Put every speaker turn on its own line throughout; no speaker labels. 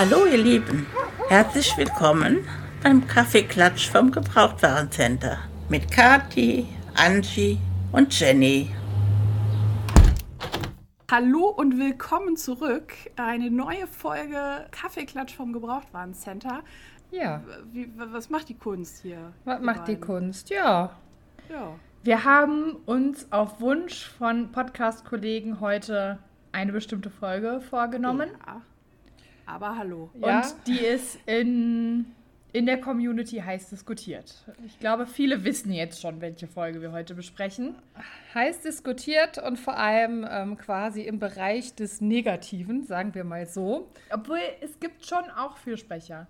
Hallo ihr Lieben, herzlich willkommen beim Kaffeeklatsch vom Gebrauchtwarencenter mit Kati, Angie und Jenny.
Hallo und willkommen zurück. Eine neue Folge Kaffeeklatsch vom Gebrauchtwarencenter.
Ja.
Wie, was macht die Kunst hier?
Was macht die Kunst? Ja.
Ja.
Wir haben uns auf Wunsch von Podcast-Kollegen heute eine bestimmte Folge vorgenommen.
Ja. Aber hallo.
Und ja. die ist in, in der Community heiß diskutiert. Ich glaube, viele wissen jetzt schon, welche Folge wir heute besprechen. Heiß diskutiert und vor allem ähm, quasi im Bereich des Negativen, sagen wir mal so. Obwohl es gibt schon auch Fürsprecher.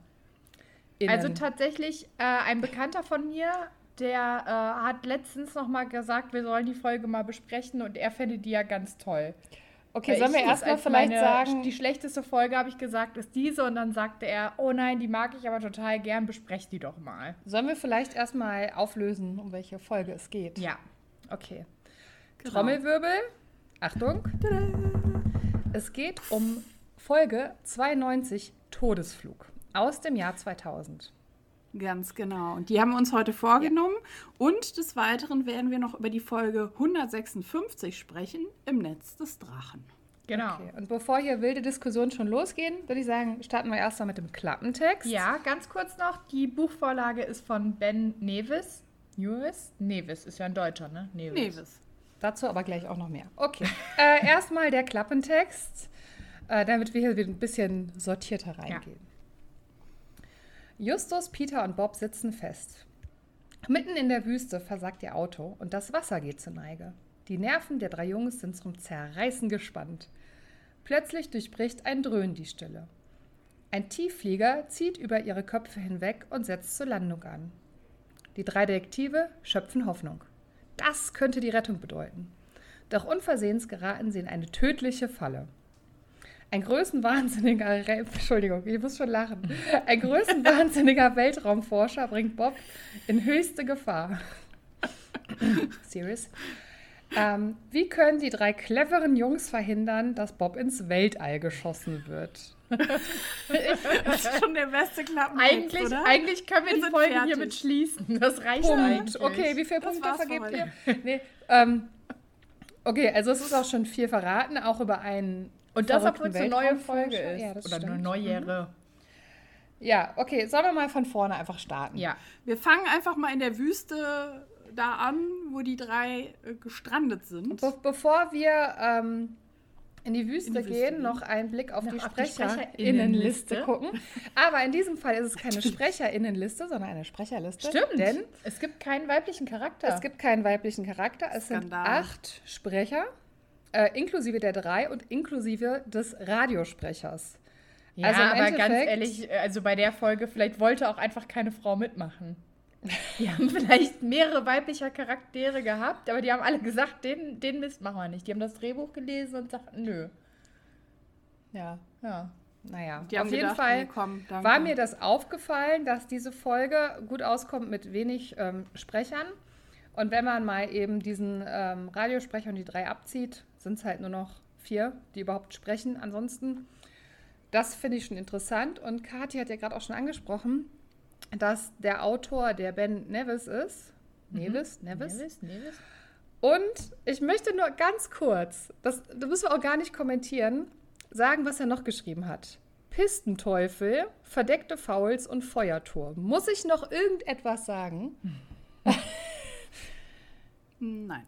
Innen. Also tatsächlich äh, ein Bekannter von mir, der äh, hat letztens noch mal gesagt, wir sollen die Folge mal besprechen und er fände die ja ganz toll. Okay, sollen wir erstmal vielleicht sagen, die schlechteste Folge, habe ich gesagt, ist diese und dann sagte er, oh nein, die mag ich aber total gern, besprecht die doch mal. Sollen wir vielleicht erstmal auflösen, um welche Folge es geht?
Ja.
Okay. Genau. Trommelwirbel. Achtung. Tada. Es geht um Folge 92 Todesflug aus dem Jahr 2000.
Ganz genau. Und die haben wir uns heute vorgenommen. Ja. Und des Weiteren werden wir noch über die Folge 156 sprechen, im Netz des Drachen.
Genau. Okay. Und bevor hier wilde Diskussionen schon losgehen, würde ich sagen, starten wir erstmal mit dem Klappentext. Ja, ganz kurz noch. Die Buchvorlage ist von Ben Nevis. Nevis? Nevis ist ja ein Deutscher, ne?
Nevis. Nevis.
Dazu aber gleich auch noch mehr. Okay. äh, erstmal der Klappentext, äh, damit wir hier wieder ein bisschen sortierter reingehen. Ja. Justus, Peter und Bob sitzen fest. Mitten in der Wüste versagt ihr Auto und das Wasser geht zur Neige. Die Nerven der drei Jungs sind zum Zerreißen gespannt. Plötzlich durchbricht ein Dröhnen die Stille. Ein Tiefflieger zieht über ihre Köpfe hinweg und setzt zur Landung an. Die drei Detektive schöpfen Hoffnung. Das könnte die Rettung bedeuten. Doch unversehens geraten sie in eine tödliche Falle. Ein größenwahnsinniger, Entschuldigung, ich muss schon lachen. Ein größenwahnsinniger Weltraumforscher bringt Bob in höchste Gefahr. Serious? Ähm, wie können die drei cleveren Jungs verhindern, dass Bob ins Weltall geschossen wird?
das ist schon der beste Klappen.
Eigentlich, oder? eigentlich können wir, wir die Folge fertig. hiermit schließen. Das reicht Punkt. eigentlich. Okay, wie viele Punkte vergebt ihr? Nee, ähm, okay, also es ist auch schon viel verraten, auch über einen
und das, obwohl es eine neue Folge ist.
Ja, Oder stimmt. eine neujähre. Mhm. Ja, okay, sollen wir mal von vorne einfach starten?
Ja. Wir fangen einfach mal in der Wüste da an, wo die drei äh, gestrandet sind.
Be bevor wir ähm, in die Wüste, in die Wüste gehen, gehen, noch einen Blick auf noch die Sprecherinnenliste Sprecher gucken. Aber in diesem Fall ist es keine Sprecherinnenliste, sondern eine Sprecherliste.
Stimmt.
Denn es gibt keinen weiblichen Charakter. Es gibt keinen weiblichen Charakter. Es Skandal. sind acht Sprecher. Äh, inklusive der drei und inklusive des Radiosprechers.
Ja, also aber ganz ehrlich, also bei der Folge, vielleicht wollte auch einfach keine Frau mitmachen. Die haben vielleicht mehrere weibliche Charaktere gehabt, aber die haben alle gesagt, den, den Mist machen wir nicht. Die haben das Drehbuch gelesen und sagten, nö.
Ja, ja. Naja, auf jeden gedacht, Fall nee, komm, war mir das aufgefallen, dass diese Folge gut auskommt mit wenig ähm, Sprechern. Und wenn man mal eben diesen ähm, Radiosprecher und die drei abzieht, sind es halt nur noch vier, die überhaupt sprechen. Ansonsten, das finde ich schon interessant. Und Kathi hat ja gerade auch schon angesprochen, dass der Autor der Ben Nevis ist. Mhm. Nevis? Nevis? Nevis? Nevis? Und ich möchte nur ganz kurz, das, das müssen wir auch gar nicht kommentieren, sagen, was er noch geschrieben hat. Pistenteufel, verdeckte Fouls und Feuerturm. Muss ich noch irgendetwas sagen?
Nein.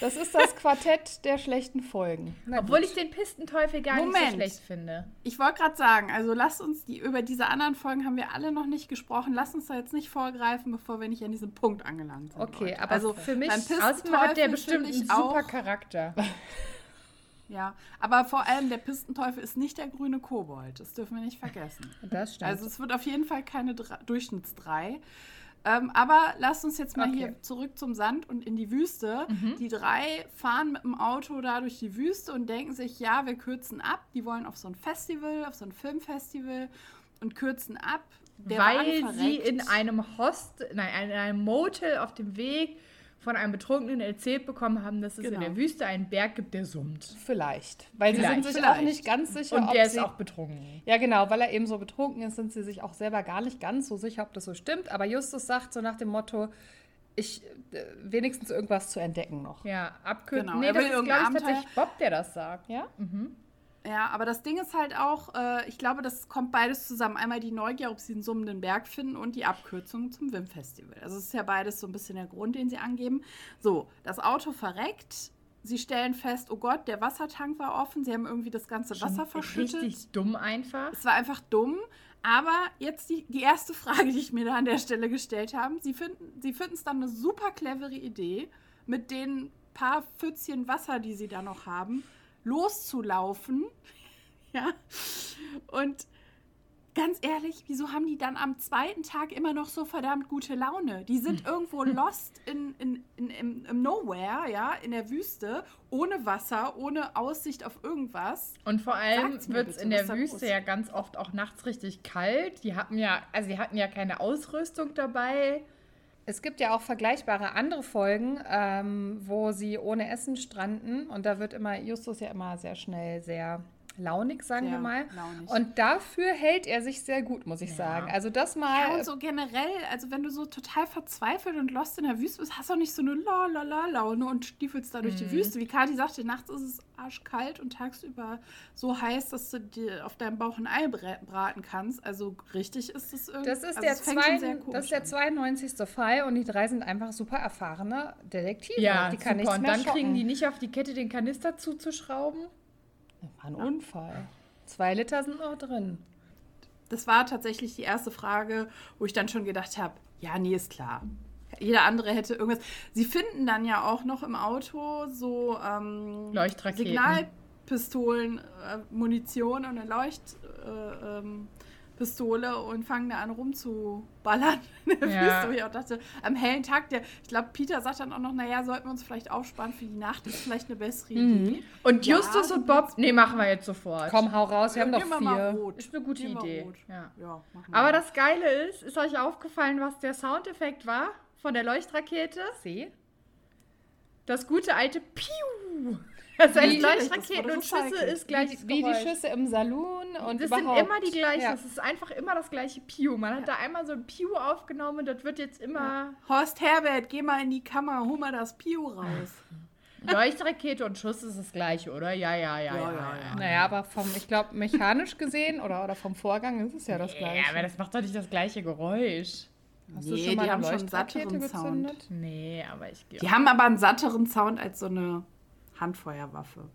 Das ist das Quartett der schlechten Folgen.
Na Obwohl gut. ich den Pistenteufel gar Moment. nicht so schlecht finde. Ich wollte gerade sagen, also lasst uns die über diese anderen Folgen haben wir alle noch nicht gesprochen. Lasst uns da jetzt nicht vorgreifen, bevor wir nicht an diesem Punkt angelangt sind.
Okay, heute. aber also für mich hat der bestimmt einen super Charakter.
Ja, aber vor allem der Pistenteufel ist nicht der grüne Kobold. Das dürfen wir nicht vergessen.
Das stimmt.
Also es wird auf jeden Fall keine Durchschnittsdrei. Ähm, aber lasst uns jetzt mal okay. hier zurück zum Sand und in die Wüste. Mhm. Die drei fahren mit dem Auto da durch die Wüste und denken sich, ja, wir kürzen ab. Die wollen auf so ein Festival, auf so ein Filmfestival und kürzen ab.
Der Weil sie in einem Host, nein, in einem Motel auf dem Weg
von einem Betrunkenen erzählt bekommen haben, dass es genau. in der genau. Wüste einen Berg gibt, der summt.
Vielleicht. Weil vielleicht, sie sind sich vielleicht. auch nicht ganz sicher,
Und der ist auch betrunken.
Ja, genau. Weil er eben so betrunken ist, sind sie sich auch selber gar nicht ganz so sicher, ob das so stimmt. Aber Justus sagt so nach dem Motto, ich äh, wenigstens irgendwas zu entdecken noch.
Ja, abkürzen. Genau. Nee, das ist, glaube ich, tatsächlich Bob, der das sagt. Ja? Mhm.
Ja, aber das Ding ist halt auch, äh, ich glaube, das kommt beides zusammen. Einmal die Neugier, ob sie einen summenden Berg finden und die Abkürzung zum WIM-Festival. Also es ist ja beides so ein bisschen der Grund, den sie angeben. So, das Auto verreckt. Sie stellen fest, oh Gott, der Wassertank war offen. Sie haben irgendwie das ganze Schon Wasser verschüttet.
Richtig dumm einfach.
Es war einfach dumm. Aber jetzt die, die erste Frage, die ich mir da an der Stelle gestellt habe. Sie finden sie es dann eine super clevere Idee, mit den paar Pfützchen Wasser, die sie da noch haben, loszulaufen. ja. Und ganz ehrlich, wieso haben die dann am zweiten Tag immer noch so verdammt gute Laune? Die sind irgendwo lost in, in, in, in, im Nowhere, ja, in der Wüste, ohne Wasser, ohne Aussicht auf irgendwas.
Und vor allem wird es in der Wüste ja ganz oft auch nachts richtig kalt. Die hatten ja, also die hatten ja keine Ausrüstung dabei.
Es gibt ja auch vergleichbare andere Folgen, ähm, wo sie ohne Essen stranden. Und da wird immer Justus ja immer sehr schnell sehr launig, sagen sehr wir mal. Launig. Und dafür hält er sich sehr gut, muss ich ja. sagen. Also das mal.
Ja, und so generell, also wenn du so total verzweifelt und lost in der Wüste bist, hast du auch nicht so eine la la la Laune und stiefelst da durch mhm. die Wüste. Wie Kati sagte, nachts ist es arschkalt und tagsüber so heiß, dass du dir auf deinem Bauch ein Ei braten kannst. Also richtig ist es irgendwie.
Das ist, also der, zwei, das ist der 92. Fall und die drei sind einfach super erfahrene Detektive.
Ja, die kann super. Und dann kriegen die nicht auf die Kette, den Kanister zuzuschrauben.
Das war ein ja. Unfall. Zwei Liter sind noch drin.
Das war tatsächlich die erste Frage, wo ich dann schon gedacht habe, ja, nee, ist klar. Jeder andere hätte irgendwas. Sie finden dann ja auch noch im Auto so ähm,
Leuchtraketen.
Signalpistolen, äh, Munition und eine Leucht. Äh, ähm, Pistole und fangen da an rumzuballern in der ja. Wüste. Wo ich auch dachte, am hellen Tag, der, ich glaube, Peter sagt dann auch noch, naja, sollten wir uns vielleicht aufsparen für die Nacht, ist vielleicht eine bessere mhm. Idee.
Und ja, Justus und Bob, nee, machen wir jetzt sofort.
Komm, hau raus, wir haben noch vier.
Ist eine gute Idee. Ja. Ja, Aber das Geile ist, ist euch aufgefallen, was der Soundeffekt war von der Leuchtrakete?
See?
Das gute alte Piu. Das heißt, Leuchtraketen und Schüsse ist gleich
wie, wie die Schüsse im Saloon und
das überhaupt. sind immer die gleichen. Ja. Es ist einfach immer das gleiche Piu. Man hat ja. da einmal so ein Piu aufgenommen und das wird jetzt immer. Ja.
Horst Herbert, geh mal in die Kammer, hol mal das Piu raus.
Leuchtrakete und Schuss ist das gleiche, oder? Ja, ja, ja, ja. ja,
ja. Naja, aber vom, ich glaube, mechanisch gesehen oder, oder vom Vorgang ist es ja das gleiche. Ja,
aber das macht doch nicht das gleiche Geräusch.
Hast nee, du schon mal die haben schon einen satteren gezündet? Sound.
Nee, aber ich
Die haben aber einen satteren Sound als so eine Handfeuerwaffe.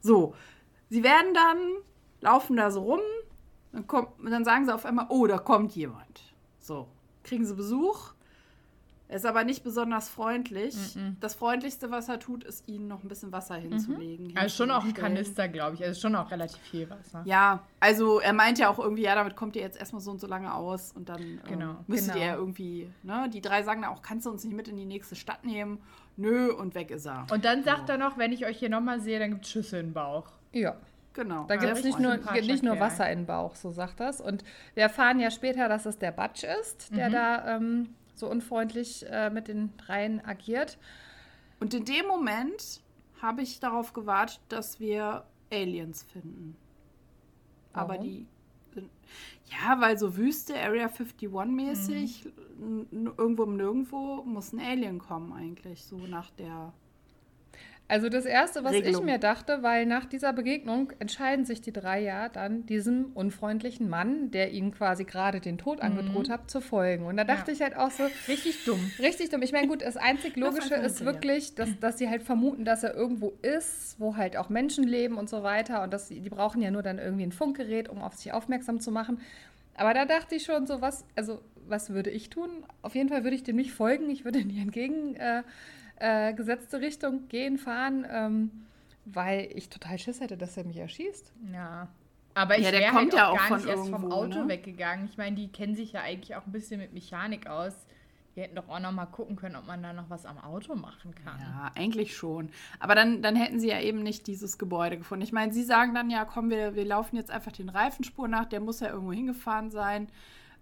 So, sie werden dann, laufen da so rum, dann, kommt, dann sagen sie auf einmal, oh, da kommt jemand. So, kriegen sie Besuch. Er ist aber nicht besonders freundlich. Mm -mm. Das Freundlichste, was er tut, ist, ihnen noch ein bisschen Wasser mhm. hinzulegen.
Also schon auch ein Kanister, glaube ich. Also schon auch relativ viel Wasser.
Ja, also er meint ja auch irgendwie, ja, damit kommt ihr jetzt erstmal so und so lange aus und dann
ähm, genau.
äh, müsstet
genau.
ihr irgendwie, ne? Die drei sagen dann auch, kannst du uns nicht mit in die nächste Stadt nehmen? Nö, und weg ist er.
Und dann sagt so. er noch, wenn ich euch hier nochmal sehe, dann gibt es Schüsse im Bauch.
Ja.
Genau.
Da gibt es nicht, nur, nicht nur Wasser in den Bauch, so sagt das. Und wir erfahren ja später, dass es der Batsch ist, der mhm. da ähm, so unfreundlich äh, mit den dreien agiert.
Und in dem Moment habe ich darauf gewartet, dass wir Aliens finden. Warum? Aber die sind. Ja, weil so Wüste, Area 51-mäßig, mhm. irgendwo im Nirgendwo muss ein Alien kommen, eigentlich, so nach der
also das Erste, was Regelung. ich mir dachte, weil nach dieser Begegnung entscheiden sich die drei ja dann diesem unfreundlichen Mann, der ihnen quasi gerade den Tod angedroht mhm. hat, zu folgen. Und da dachte ja. ich halt auch so...
Richtig dumm.
Richtig dumm. Ich meine, gut, das einzig Logische das ist wirklich, dass, dass sie halt vermuten, dass er irgendwo ist, wo halt auch Menschen leben und so weiter. Und dass, die brauchen ja nur dann irgendwie ein Funkgerät, um auf sich aufmerksam zu machen. Aber da dachte ich schon so, was, also was würde ich tun? Auf jeden Fall würde ich dem nicht folgen. Ich würde ihm entgegen... Äh, äh, gesetzte Richtung gehen, fahren, ähm, weil ich total Schiss hätte, dass er mich erschießt.
Ja. Aber ich ja, wäre halt ja auch gar nicht erst vom Auto ne? weggegangen. Ich meine, die kennen sich ja eigentlich auch ein bisschen mit Mechanik aus. Die hätten doch auch noch mal gucken können, ob man da noch was am Auto machen kann.
Ja, eigentlich schon. Aber dann, dann hätten sie ja eben nicht dieses Gebäude gefunden. Ich meine, sie sagen dann ja, komm, wir, wir laufen jetzt einfach den Reifenspur nach, der muss ja irgendwo hingefahren sein.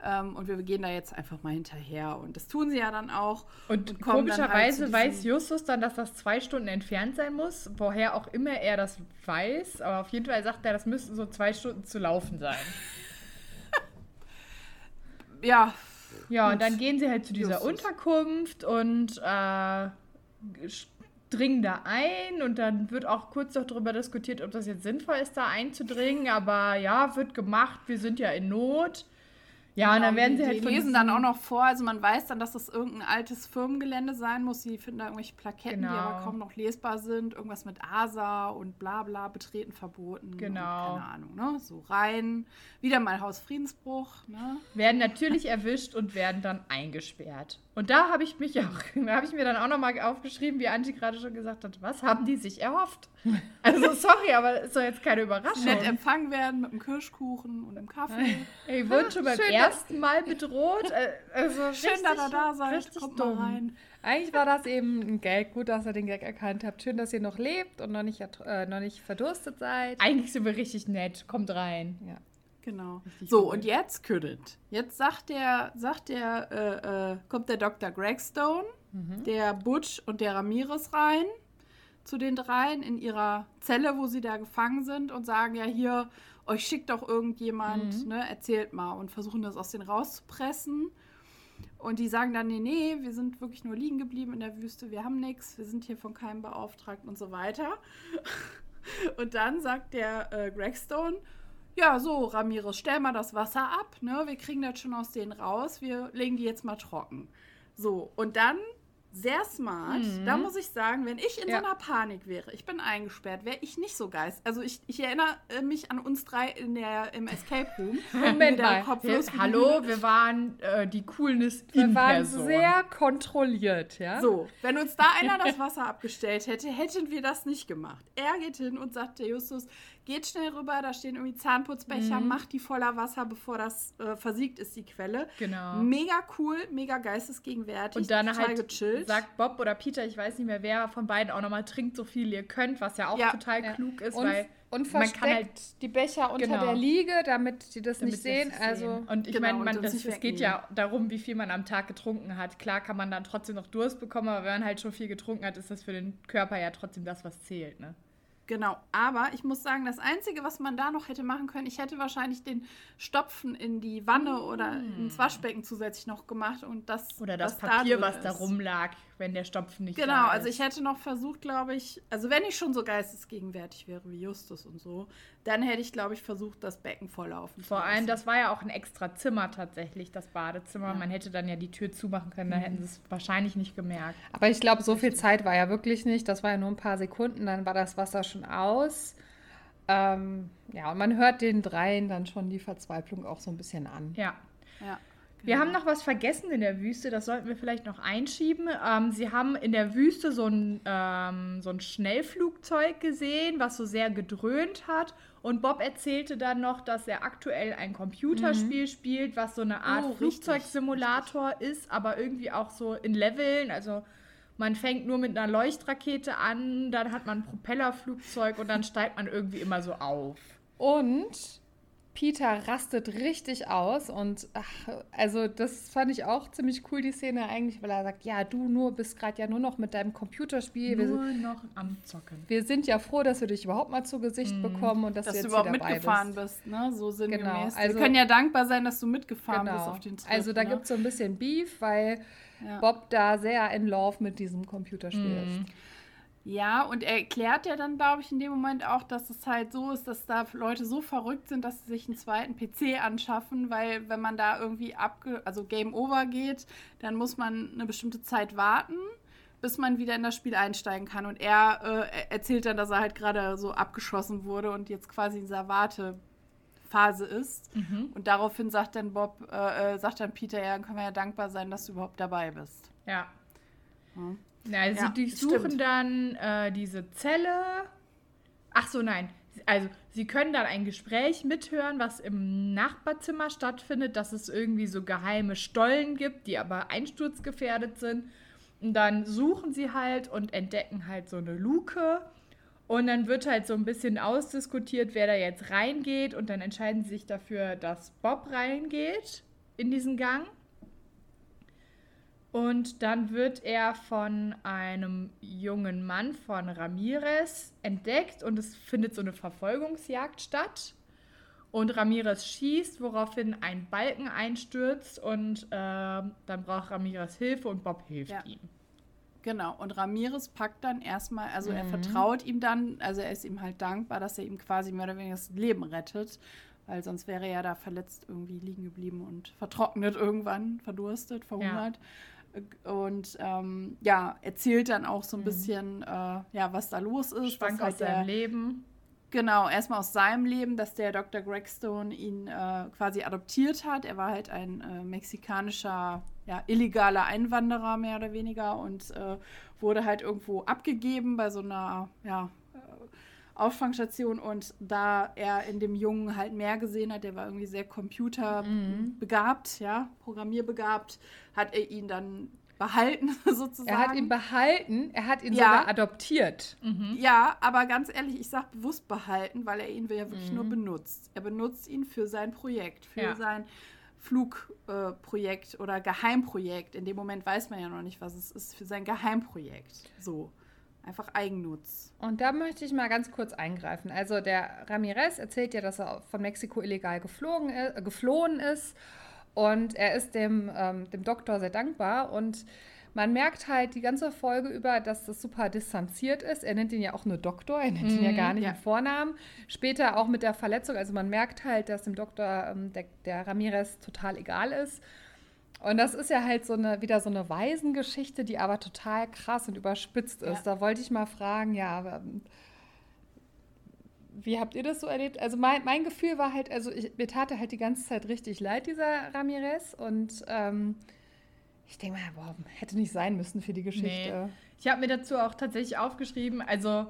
Ähm, und wir gehen da jetzt einfach mal hinterher. Und das tun sie ja dann auch.
Und, und komischerweise halt weiß Justus dann, dass das zwei Stunden entfernt sein muss, woher auch immer er das weiß. Aber auf jeden Fall sagt er, das müssten so zwei Stunden zu laufen sein.
ja.
Ja, und dann gehen sie halt zu dieser Justus. Unterkunft und äh, dringen da ein und dann wird auch kurz noch darüber diskutiert, ob das jetzt sinnvoll ist, da einzudringen. Aber ja, wird gemacht, wir sind ja in Not. Ja, genau, und dann werden sie halt.
Die lesen dann auch noch vor, also man weiß dann, dass das irgendein altes Firmengelände sein muss. Sie finden da irgendwelche Plaketten, genau. die aber kaum noch lesbar sind. Irgendwas mit ASA und bla bla, betreten verboten.
Genau.
keine Ahnung, ne? So rein. Wieder mal Hausfriedensbruch, ne?
Werden natürlich erwischt und werden dann eingesperrt. Und da habe ich mich auch, da habe ich mir dann auch nochmal aufgeschrieben, wie Anti gerade schon gesagt hat, was haben die sich erhofft? Also sorry, aber ist doch jetzt keine Überraschung.
Nett empfangen werden mit einem Kirschkuchen und einem Kaffee.
Ey, wurden schon beim ersten Mal bedroht. Äh, also
Schön, richtig, dass er da seid. Kommt dumm. mal rein.
Eigentlich war das eben ein Gag. Gut, dass ihr den Gag erkannt habt. Schön, dass ihr noch lebt und noch nicht, äh, noch nicht verdurstet seid.
Eigentlich sind wir richtig nett. Kommt rein.
Ja.
Genau. Richtig so, cool. und jetzt Küdet. Jetzt sagt der, sagt der, äh, äh, kommt der Dr. Gregstone, mhm. der Butch und der Ramirez rein zu den dreien in ihrer Zelle, wo sie da gefangen sind und sagen, ja, hier, euch schickt doch irgendjemand, mhm. ne, erzählt mal und versuchen das aus denen rauszupressen. Und die sagen dann, nee, nee, wir sind wirklich nur liegen geblieben in der Wüste, wir haben nichts, wir sind hier von keinem Beauftragten und so weiter. Und dann sagt der äh, Gregstone, ja, so, Ramirez, stell mal das Wasser ab, ne? Wir kriegen das schon aus denen raus, wir legen die jetzt mal trocken. So, und dann sehr smart. Mhm. Da muss ich sagen, wenn ich in ja. so einer Panik wäre, ich bin eingesperrt, wäre ich nicht so geist. Also ich, ich erinnere mich an uns drei in der, im Escape Room.
Moment mal. Wir, hallo, wir waren äh, die Coolness Wir waren
sehr kontrolliert, ja.
So, wenn uns da einer das Wasser abgestellt hätte, hätten wir das nicht gemacht. Er geht hin und sagt, der Justus, geht schnell rüber, da stehen irgendwie Zahnputzbecher, mhm. macht die voller Wasser, bevor das äh, versiegt ist, die Quelle.
Genau.
Mega cool, mega geistesgegenwärtig.
Und dann halt gechillt. sagt Bob oder Peter, ich weiß nicht mehr wer von beiden auch nochmal, trinkt so viel ihr könnt, was ja auch ja. total ja. klug ist,
und,
weil
und versteckt halt, die Becher unter genau. der Liege, damit die das damit nicht sehen. Also
und ich genau, meine, es geht ja darum, wie viel man am Tag getrunken hat. Klar kann man dann trotzdem noch Durst bekommen, aber wenn man halt schon viel getrunken hat, ist das für den Körper ja trotzdem das, was zählt, ne?
Genau, aber ich muss sagen, das Einzige, was man da noch hätte machen können, ich hätte wahrscheinlich den Stopfen in die Wanne mm. oder ins Waschbecken zusätzlich noch gemacht und das
oder das Papier, da was da rumlag, wenn der Stopfen nicht
genau, da ist. also ich hätte noch versucht, glaube ich, also wenn ich schon so geistesgegenwärtig wäre wie Justus und so, dann hätte ich, glaube ich, versucht, das Becken volllaufen
Vor allem, das war ja auch ein extra Zimmer tatsächlich, das Badezimmer. Ja. Man hätte dann ja die Tür zumachen können, da mhm. hätten sie es wahrscheinlich nicht gemerkt.
Aber ich glaube, so viel Zeit war ja wirklich nicht. Das war ja nur ein paar Sekunden, dann war das Wasser schon aus. Ähm, ja, und man hört den dreien dann schon die Verzweiflung auch so ein bisschen an.
Ja. Ja. Wir haben noch was vergessen in der Wüste, das sollten wir vielleicht noch einschieben. Ähm, sie haben in der Wüste so ein, ähm, so ein Schnellflugzeug gesehen, was so sehr gedröhnt hat. Und Bob erzählte dann noch, dass er aktuell ein Computerspiel mhm. spielt, was so eine Art oh, Flugzeugsimulator richtig. ist, aber irgendwie auch so in Leveln. Also man fängt nur mit einer Leuchtrakete an, dann hat man ein Propellerflugzeug und dann steigt man irgendwie immer so auf.
Und Peter rastet richtig aus und ach, also das fand ich auch ziemlich cool, die Szene eigentlich, weil er sagt, ja, du nur bist gerade ja nur noch mit deinem Computerspiel.
Nur wir, noch am Zocken.
Wir sind ja froh, dass wir dich überhaupt mal zu Gesicht mm. bekommen und dass, dass du, jetzt überhaupt
mitgefahren bist. bist, ne? So sinngemäß. Genau. Also, wir können ja dankbar sein, dass du mitgefahren genau. bist auf den Trip.
Also da
ne?
gibt es so ein bisschen Beef, weil ja. Bob da sehr in Love mit diesem Computerspiel mm. ist.
Ja, und er erklärt ja dann, glaube ich, in dem Moment auch, dass es halt so ist, dass da Leute so verrückt sind, dass sie sich einen zweiten PC anschaffen, weil wenn man da irgendwie abge also Game Over geht, dann muss man eine bestimmte Zeit warten, bis man wieder in das Spiel einsteigen kann. Und er äh, erzählt dann, dass er halt gerade so abgeschossen wurde und jetzt quasi in dieser Wartephase ist. Mhm. Und daraufhin sagt dann Bob, äh, äh sagt dann Peter, ja, dann können wir ja dankbar sein, dass du überhaupt dabei bist.
Ja. ja. Ja, also ja, sie durchsuchen stimmt. dann äh, diese Zelle. Ach so, nein. Also, sie können dann ein Gespräch mithören, was im Nachbarzimmer stattfindet, dass es irgendwie so geheime Stollen gibt, die aber einsturzgefährdet sind. Und dann suchen sie halt und entdecken halt so eine Luke. Und dann wird halt so ein bisschen ausdiskutiert, wer da jetzt reingeht. Und dann entscheiden sie sich dafür, dass Bob reingeht. in diesen Gang. Und dann wird er von einem jungen Mann von Ramirez entdeckt und es findet so eine Verfolgungsjagd statt. Und Ramirez schießt, woraufhin ein Balken einstürzt und äh, dann braucht Ramirez Hilfe und Bob hilft ja. ihm.
Genau, und Ramirez packt dann erstmal, also mhm. er vertraut ihm dann, also er ist ihm halt dankbar, dass er ihm quasi mehr oder weniger das Leben rettet, weil sonst wäre er da verletzt irgendwie liegen geblieben und vertrocknet irgendwann, verdurstet, verhungert. Ja. Und ähm, ja, erzählt dann auch so ein mhm. bisschen, äh, ja, was da los ist.
Schwank aus seinem Leben.
Genau, erstmal aus seinem Leben, dass der Dr. Gregstone ihn äh, quasi adoptiert hat. Er war halt ein äh, mexikanischer ja, illegaler Einwanderer mehr oder weniger und äh, wurde halt irgendwo abgegeben bei so einer ja, Auffangstation und da er in dem Jungen halt mehr gesehen hat, der war irgendwie sehr computerbegabt, mhm. ja, programmierbegabt, hat er ihn dann behalten sozusagen.
Er hat ihn behalten, er hat ihn ja. sogar adoptiert.
Mhm. Ja, aber ganz ehrlich, ich sage bewusst behalten, weil er ihn ja wirklich mhm. nur benutzt. Er benutzt ihn für sein Projekt, für ja. sein Flugprojekt äh, oder Geheimprojekt. In dem Moment weiß man ja noch nicht, was es ist für sein Geheimprojekt. So. Einfach Eigennutz.
Und da möchte ich mal ganz kurz eingreifen. Also der Ramirez erzählt ja, dass er von Mexiko illegal geflogen, äh, geflohen ist. Und er ist dem, ähm, dem Doktor sehr dankbar. Und man merkt halt die ganze Folge über, dass das super distanziert ist. Er nennt ihn ja auch nur Doktor, er nennt ihn ja mhm, gar nicht ja. im Vornamen. Später auch mit der Verletzung, also man merkt halt, dass dem Doktor ähm, der, der Ramirez total egal ist. Und das ist ja halt so eine, wieder so eine Waisengeschichte, die aber total krass und überspitzt ist. Ja. Da wollte ich mal fragen, ja, ähm, wie habt ihr das so erlebt? Also mein, mein Gefühl war halt, also ich, mir tat er halt die ganze Zeit richtig leid, dieser Ramirez. Und ähm, ich denke mal, boah, hätte nicht sein müssen für die Geschichte. Nee.
Ich habe mir dazu auch tatsächlich aufgeschrieben, also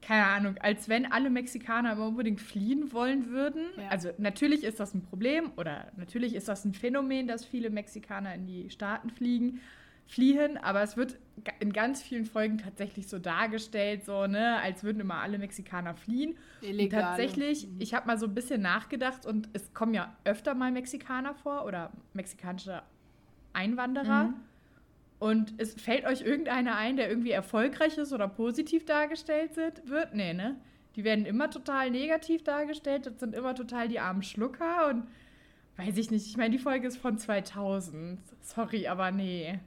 keine Ahnung, als wenn alle Mexikaner immer unbedingt fliehen wollen würden. Ja. Also natürlich ist das ein Problem oder natürlich ist das ein Phänomen, dass viele Mexikaner in die Staaten fliegen, fliehen, aber es wird in ganz vielen Folgen tatsächlich so dargestellt, so ne, als würden immer alle Mexikaner fliehen. Illegal. Und tatsächlich, mhm. ich habe mal so ein bisschen nachgedacht und es kommen ja öfter mal Mexikaner vor oder mexikanische Einwanderer. Mhm. Und es fällt euch irgendeiner ein, der irgendwie erfolgreich ist oder positiv dargestellt wird? Nee, ne? Die werden immer total negativ dargestellt. Das sind immer total die armen Schlucker und weiß ich nicht. Ich meine, die Folge ist von 2000. Sorry, aber nee.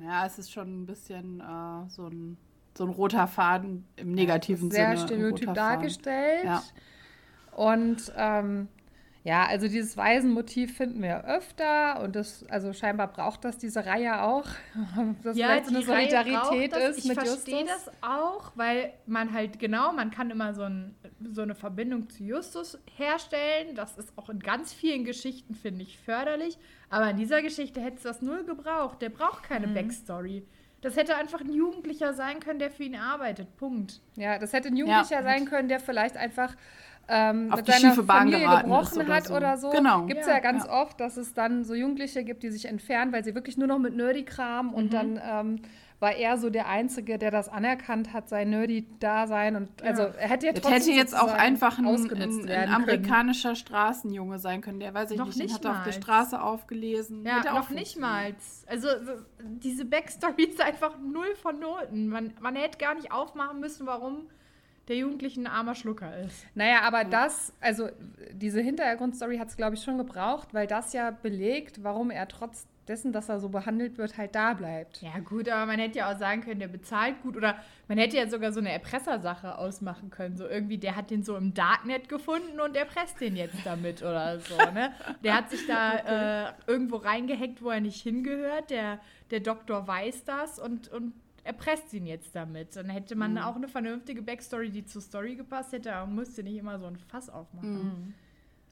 Ja, es ist schon ein bisschen äh, so, ein, so ein roter Faden im negativen ja, sehr
Sinne. Sehr stereotyp dargestellt. Ja. Und ähm, ja, also dieses Waisenmotiv finden wir öfter und das, also scheinbar braucht das diese Reihe auch,
dass ja, vielleicht so eine Solidarität ist ich mit Justus. Ich verstehe das auch, weil man halt genau, man kann immer so, ein, so eine Verbindung zu Justus herstellen. Das ist auch in ganz vielen Geschichten, finde ich, förderlich. Aber in dieser Geschichte hätte es das null gebraucht. Der braucht keine mhm. Backstory. Das hätte einfach ein Jugendlicher sein können, der für ihn arbeitet. Punkt.
Ja, das hätte ein Jugendlicher ja, sein können, der vielleicht einfach ähm, mit seiner Familie gebrochen oder hat so. oder so. Genau. Gibt es ja, ja, ganz ja. oft, dass es dann so Jugendliche gibt, die sich entfernen, weil sie wirklich nur noch mit Nerdy-Kram mhm. und dann ähm, war er so der Einzige, der das anerkannt hat, sein Nerdy-Dasein. Und ja. also er hätte ja
trotzdem hätte jetzt auch einfach ein, ein, ein amerikanischer können. Straßenjunge sein können, der weiß ich noch nicht, nicht hat auf der Straße aufgelesen.
Ja, noch nicht mal. Also diese Backstory ist einfach null von Noten. Man, man hätte gar nicht aufmachen müssen, warum der Jugendliche ein armer Schlucker ist.
Naja, aber das, also diese Hintergrundstory hat es, glaube ich, schon gebraucht, weil das ja belegt, warum er trotz dessen, dass er so behandelt wird, halt da bleibt.
Ja, gut, aber man hätte ja auch sagen können, der bezahlt gut oder man hätte ja sogar so eine Erpressersache ausmachen können. So irgendwie, der hat den so im Darknet gefunden und erpresst den jetzt damit oder so, ne? Der hat sich da okay. äh, irgendwo reingehackt, wo er nicht hingehört. Der, der Doktor weiß das und, und erpresst ihn jetzt damit. Dann hätte man mhm. auch eine vernünftige Backstory, die zur Story gepasst hätte, aber musste nicht immer so ein Fass aufmachen.
Mhm.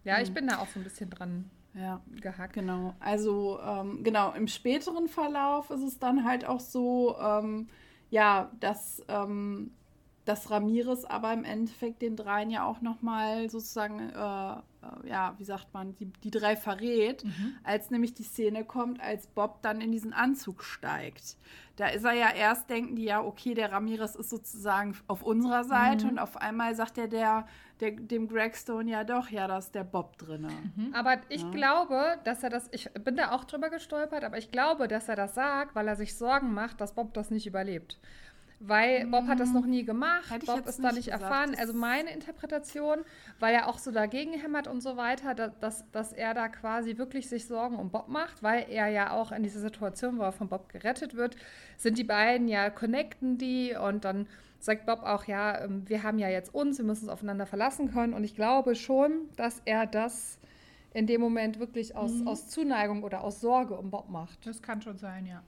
Ja, mhm. ich bin da auch so ein bisschen dran
ja, gehackt. Genau. Also, ähm, genau, im späteren Verlauf ist es dann halt auch so, ähm, ja, dass ähm, dass Ramirez aber im Endeffekt den dreien ja auch nochmal sozusagen, äh, ja, wie sagt man, die, die drei verrät, mhm. als nämlich die Szene kommt, als Bob dann in diesen Anzug steigt. Da ist er ja erst, denken die ja, okay, der Ramirez ist sozusagen auf unserer Seite mhm. und auf einmal sagt er der, der, dem Gregstone ja doch, ja, da ist der Bob drin.
Mhm. Aber ich ja. glaube, dass er das, ich bin da auch drüber gestolpert, aber ich glaube, dass er das sagt, weil er sich Sorgen macht, dass Bob das nicht überlebt. Weil Bob hat das noch nie gemacht, Hätte Bob ist da nicht gesagt, erfahren. Also meine Interpretation, weil er auch so dagegen hämmert und so weiter, dass, dass er da quasi wirklich sich Sorgen um Bob macht, weil er ja auch in dieser Situation, wo er von Bob gerettet wird, sind die beiden ja connecten die und dann sagt Bob auch, ja, ähm, wir haben ja jetzt uns, wir müssen uns aufeinander verlassen können. Und ich glaube schon, dass er das in dem Moment wirklich aus, mhm. aus Zuneigung oder aus Sorge um Bob macht.
Das kann schon sein, ja.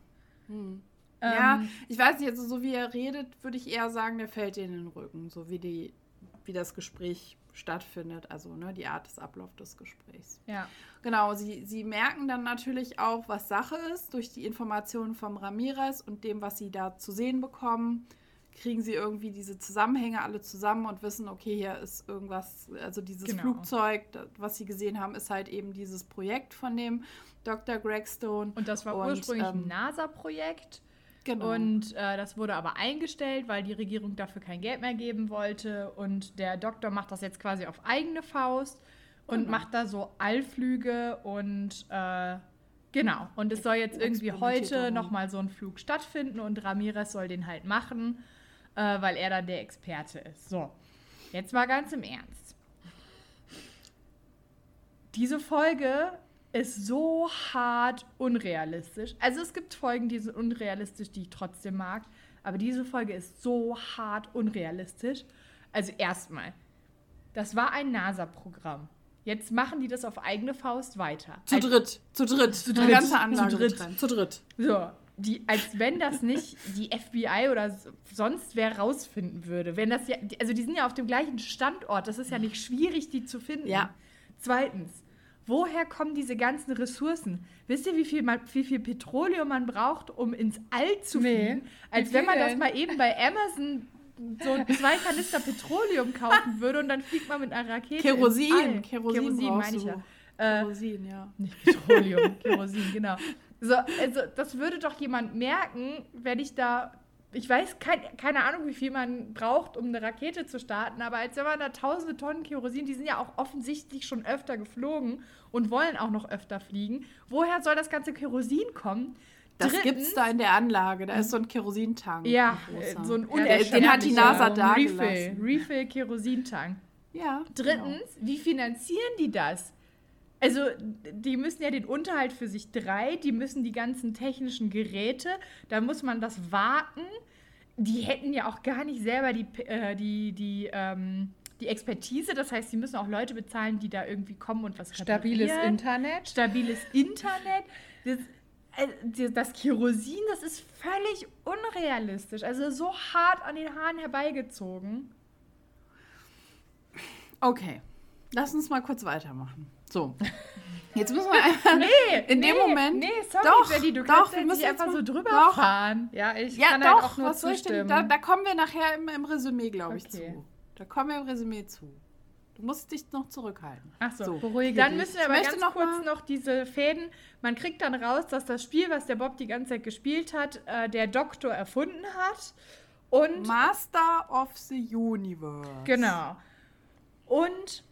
Mhm. Ähm, ja, ich weiß nicht, also so wie er redet, würde ich eher sagen, der fällt dir in den Rücken, so wie, die, wie das Gespräch stattfindet, also ne, die Art des Ablaufs des Gesprächs.
Ja.
Genau, sie, sie merken dann natürlich auch, was Sache ist, durch die Informationen vom Ramirez und dem, was sie da zu sehen bekommen, kriegen sie irgendwie diese Zusammenhänge alle zusammen und wissen, okay, hier ist irgendwas, also dieses genau. Flugzeug, was sie gesehen haben, ist halt eben dieses Projekt von dem Dr. Gregstone.
Und das war und, ursprünglich ähm, ein NASA-Projekt Genau. Und äh, das wurde aber eingestellt, weil die Regierung dafür kein Geld mehr geben wollte. Und der Doktor macht das jetzt quasi auf eigene Faust und genau. macht da so Allflüge und äh, genau. Und es soll jetzt irgendwie heute nochmal so ein Flug stattfinden und Ramirez soll den halt machen, äh, weil er dann der Experte ist. So, jetzt mal ganz im Ernst. Diese Folge ist so hart unrealistisch. Also es gibt Folgen, die sind unrealistisch, die ich trotzdem mag. Aber diese Folge ist so hart unrealistisch. Also erstmal, das war ein NASA-Programm. Jetzt machen die das auf eigene Faust weiter.
Zu als, dritt, zu dritt, zu dritt. ganze Anlage zu dritt. Getrennt.
zu dritt. So, die, als wenn das nicht die FBI oder sonst wer rausfinden würde. Wenn das ja, also die sind ja auf dem gleichen Standort. Das ist ja nicht schwierig, die zu finden.
Ja.
Zweitens, Woher kommen diese ganzen Ressourcen? Wisst ihr, wie viel, man, wie viel Petroleum man braucht, um ins All zu fliegen? Nee. Als wenn man das mal eben bei Amazon so zwei Kanister Petroleum kaufen würde und dann fliegt man mit einer Rakete.
Kerosin. Kerosin,
Kerosin meine ich ja.
Äh, Kerosin, ja.
Nicht Petroleum, Kerosin, genau. So, also das würde doch jemand merken, wenn ich da ich weiß kein, keine Ahnung, wie viel man braucht, um eine Rakete zu starten, aber als wenn man da tausende Tonnen Kerosin, die sind ja auch offensichtlich schon öfter geflogen und wollen auch noch öfter fliegen. Woher soll das ganze Kerosin kommen?
Das gibt es da in der Anlage. Da ist so ein Kerosintank.
Ja, ein so ein
ja, Den hat die NASA da
Refill, Refill Kerosintank.
Ja.
Drittens, genau. wie finanzieren die das? Also, die müssen ja den Unterhalt für sich drei, die müssen die ganzen technischen Geräte, da muss man das warten. Die hätten ja auch gar nicht selber die, äh, die, die, ähm, die Expertise. Das heißt, sie müssen auch Leute bezahlen, die da irgendwie kommen und was
Stabiles Internet.
Stabiles Internet. Das, äh, das Kerosin, das ist völlig unrealistisch. Also so hart an den Haaren herbeigezogen.
Okay, lass uns mal kurz weitermachen. So. Jetzt müssen wir einfach nee, in dem Moment.
Nee, sorry, doch, Jenny, du doch, wir müssen einfach so drüber doch. fahren.
Ja, ich ja, kann doch, halt auch nur was zustimmen. Da, da, kommen wir nachher im, im Resümee, glaube ich, okay. zu. Da kommen wir im Resümee zu. Du musst dich noch zurückhalten.
Ach so, so. beruhige Dann dich. müssen wir aber ganz noch kurz noch diese Fäden. Man kriegt dann raus, dass das Spiel, was der Bob die ganze Zeit gespielt hat, äh, der Doktor erfunden hat. Und
Master of the Universe.
Genau. Und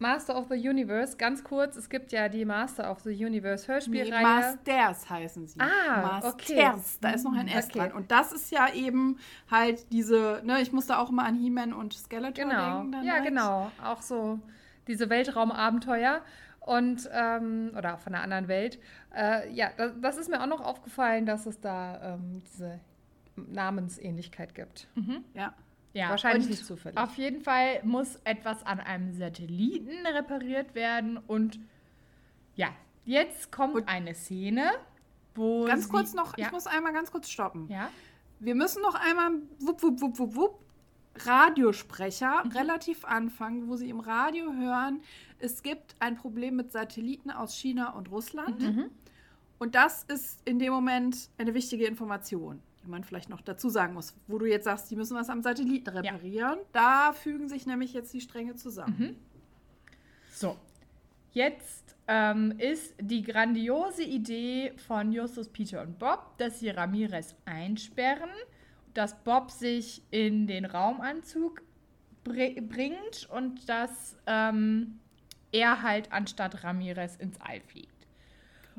Master of the Universe, ganz kurz, es gibt ja die Master of the Universe Hörspielreihe. Nee,
Masters heißen sie.
Ah, Masters.
okay. Da ist noch ein S okay. dran. Und das ist ja eben halt diese, ne, ich musste auch immer an He-Man und Skeletor
genau.
denken.
ja,
halt.
genau. Auch so diese Weltraumabenteuer und ähm, oder von einer anderen Welt. Äh, ja, das, das, ist mir auch noch aufgefallen, dass es da ähm, diese Namensähnlichkeit gibt.
Mhm. Ja.
Ja, wahrscheinlich nicht zufällig. Auf jeden Fall muss etwas an einem Satelliten repariert werden und ja, jetzt kommt und eine Szene, wo
ganz kurz noch, ja. ich muss einmal ganz kurz stoppen.
Ja.
Wir müssen noch einmal wupp wupp wupp wupp wupp Radiosprecher mhm. relativ anfangen, wo sie im Radio hören, es gibt ein Problem mit Satelliten aus China und Russland. Mhm. Und das ist in dem Moment eine wichtige Information. Die man vielleicht noch dazu sagen muss, wo du jetzt sagst, die müssen was am Satelliten reparieren. Ja. Da fügen sich nämlich jetzt die Stränge zusammen. Mhm.
So, jetzt ähm, ist die grandiose Idee von Justus, Peter und Bob, dass sie Ramirez einsperren, dass Bob sich in den Raumanzug br bringt und dass ähm, er halt anstatt Ramirez ins All fliegt.